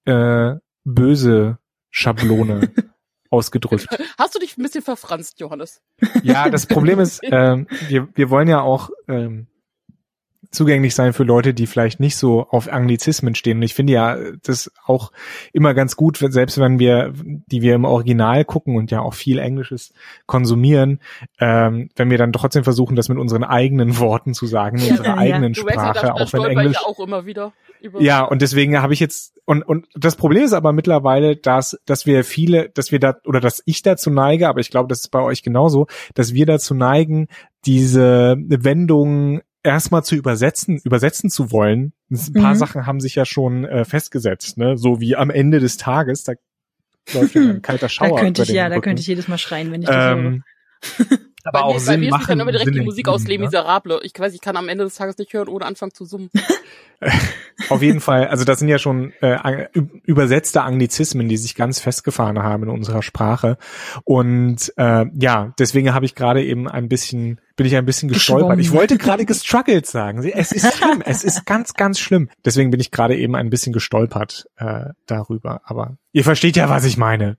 äh, böse Schablone ausgedrückt. Hast du dich ein bisschen verfranst, Johannes? Ja, das Problem ist, ähm, wir, wir wollen ja auch ähm, zugänglich sein für Leute, die vielleicht nicht so auf Anglizismen stehen. Und ich finde ja das auch immer ganz gut, selbst wenn wir, die wir im Original gucken und ja auch viel Englisches konsumieren, ähm, wenn wir dann trotzdem versuchen, das mit unseren eigenen Worten zu sagen, in unserer ja. eigenen ja, Sprache, da auch wenn Englisch ja auch immer wieder. Ja, und deswegen habe ich jetzt und und das Problem ist aber mittlerweile, dass dass wir viele, dass wir da oder dass ich dazu neige, aber ich glaube, das ist bei euch genauso, dass wir dazu neigen, diese Wendungen erstmal zu übersetzen, übersetzen zu wollen. Ein paar Mhm. Sachen haben sich ja schon äh, festgesetzt, ne? So wie am Ende des Tages, da läuft ja ein kalter Da Schauer. könnte über ich, ja, da könnte ich jedes Mal schreien, wenn ich das höre. Aber bei auch mir, bei Sinn mir ist es machen. dann immer direkt Sinn die Musik aus Les? Miserables. Ich weiß, ich kann am Ende des Tages nicht hören, ohne anfangen zu summen. Auf jeden Fall, also das sind ja schon äh, übersetzte Anglizismen, die sich ganz festgefahren haben in unserer Sprache. Und äh, ja, deswegen habe ich gerade eben ein bisschen, bin ich ein bisschen gestolpert. Geschwommen. Ich wollte gerade gestruggelt sagen. Es ist schlimm, es ist ganz, ganz schlimm. Deswegen bin ich gerade eben ein bisschen gestolpert äh, darüber. Aber ihr versteht ja, was ich meine.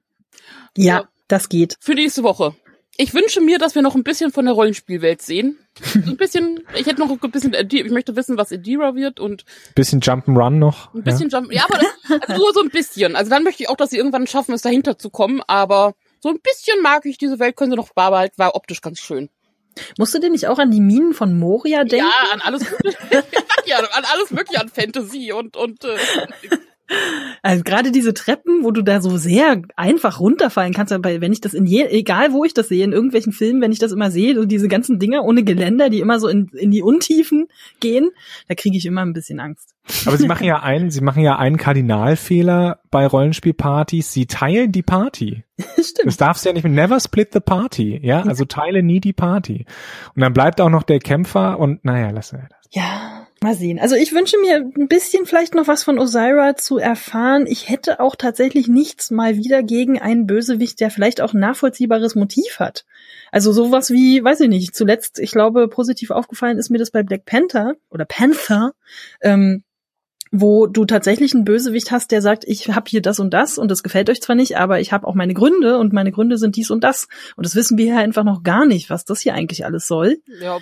Ja. das geht. Für nächste Woche. Ich wünsche mir, dass wir noch ein bisschen von der Rollenspielwelt sehen. Ein bisschen, ich hätte noch ein bisschen, ich möchte wissen, was Adira wird und Bisschen Jump'n'Run noch. ein bisschen Jump, ja, aber das, also nur so ein bisschen. Also dann möchte ich auch, dass sie irgendwann schaffen, es dahinter zu kommen, aber so ein bisschen mag ich diese Welt, können sie noch beibehalten, war optisch ganz schön. Musst du denn nicht auch an die Minen von Moria denken? Ja, an alles mögliche, ja, an alles mögliche, an Fantasy und, und, äh, Also gerade diese Treppen, wo du da so sehr einfach runterfallen kannst, aber wenn ich das in je, egal wo ich das sehe, in irgendwelchen Filmen, wenn ich das immer sehe, so diese ganzen Dinger ohne Geländer, die immer so in, in die Untiefen gehen, da kriege ich immer ein bisschen Angst. Aber sie machen ja einen, sie machen ja einen Kardinalfehler bei Rollenspielpartys. Sie teilen die Party. Stimmt. Das darfst du ja nicht mit never split the party, ja? Also teile nie die Party. Und dann bleibt auch noch der Kämpfer und naja, lassen wir das. Ja, mal sehen. Also ich wünsche mir ein bisschen vielleicht noch was von Osira zu erfahren. Ich hätte auch tatsächlich nichts mal wieder gegen einen Bösewicht, der vielleicht auch ein nachvollziehbares Motiv hat. Also sowas wie, weiß ich nicht, zuletzt, ich glaube, positiv aufgefallen ist mir das bei Black Panther oder Panther, ähm, wo du tatsächlich einen Bösewicht hast, der sagt, ich habe hier das und das und das gefällt euch zwar nicht, aber ich habe auch meine Gründe und meine Gründe sind dies und das. Und das wissen wir ja einfach noch gar nicht, was das hier eigentlich alles soll. Ja,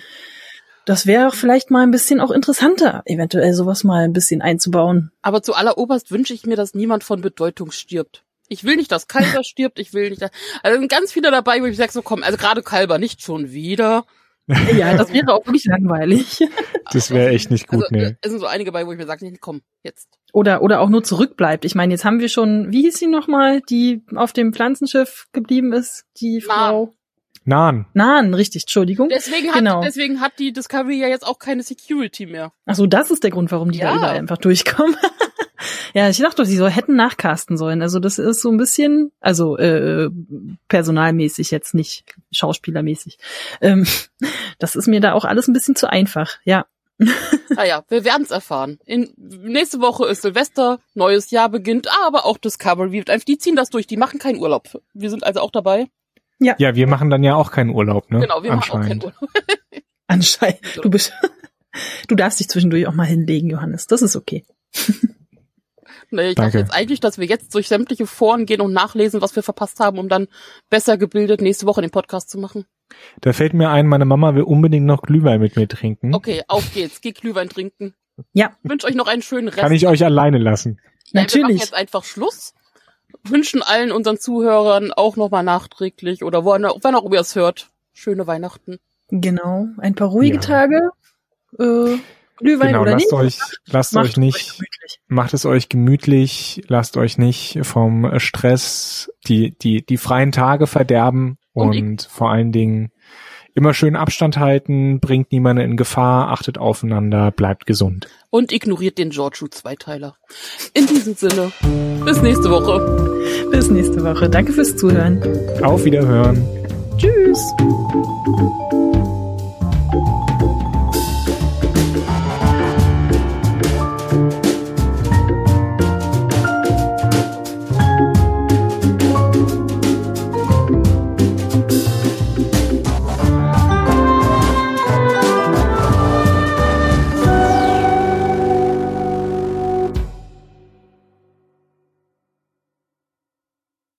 Das wäre auch vielleicht mal ein bisschen auch interessanter, eventuell sowas mal ein bisschen einzubauen. aber zu alleroberst wünsche ich mir, dass niemand von Bedeutung stirbt. Ich will nicht, dass Kalber stirbt, ich will nicht, dass, also sind ganz viele dabei, wo ich sage, so komm, also gerade Kalber nicht schon wieder. Ja, das wäre auch wirklich langweilig. Das wäre echt nicht gut, Also nee. es sind so einige dabei, wo ich mir sage, nee, komm, jetzt. Oder, oder auch nur zurückbleibt. Ich meine, jetzt haben wir schon, wie hieß sie nochmal, die auf dem Pflanzenschiff geblieben ist? Die Frau. Nahen. Nahen, richtig, Entschuldigung. Deswegen hat, Genau. deswegen hat die Discovery ja jetzt auch keine Security mehr. Ach so, das ist der Grund, warum die Ja. da überall einfach durchkommen. ja, ich dachte sie so hätten nachcasten sollen. Also das ist so ein bisschen, also äh, personalmäßig jetzt nicht schauspielermäßig. Ähm, das ist mir da auch alles ein bisschen zu einfach. Ja, Naja, wir werden es erfahren. In, nächste Woche ist Silvester, neues Jahr beginnt, aber auch Discovery wird einfach, die ziehen das durch, die machen keinen Urlaub. Wir sind also auch dabei. Ja, wir machen dann ja auch keinen Urlaub, ne? Genau, wir machen auch keinen Anscheinend. Urlaub. anscheinend. Du bist, du darfst dich zwischendurch auch mal hinlegen, Johannes. Das ist okay. Nee, ich Danke. dachte jetzt eigentlich, dass wir jetzt durch sämtliche Foren gehen und nachlesen, was wir verpasst haben, um dann besser gebildet nächste Woche den Podcast zu machen. Da fällt mir ein, meine Mama will unbedingt noch Glühwein mit mir trinken. Okay, auf geht's. Geh Glühwein trinken. Ja, Ich wünsche euch noch einen schönen Rest. Kann ich euch alleine lassen? Nein, Wir machen natürlich. jetzt einfach Schluss. Wünschen allen unseren Zuhörern auch nochmal nachträglich oder wo, wann auch immer ihr es hört. Schöne Weihnachten. Genau. Ein paar ruhige Ja. Tage. Äh, Glühwein Genau, oder lasst nicht. euch, lasst Macht euch nicht, gemütlich. macht es euch gemütlich, lasst euch nicht vom Stress die, die, die freien Tage verderben Und und, vor allen Dingen immer schön Abstand halten, bringt niemanden in Gefahr, achtet aufeinander, bleibt gesund. Und ignoriert den Giorgio Zweiteiler. In diesem Sinne, bis nächste Woche. Bis nächste Woche. Danke fürs Zuhören. Auf Wiederhören. Tschüss.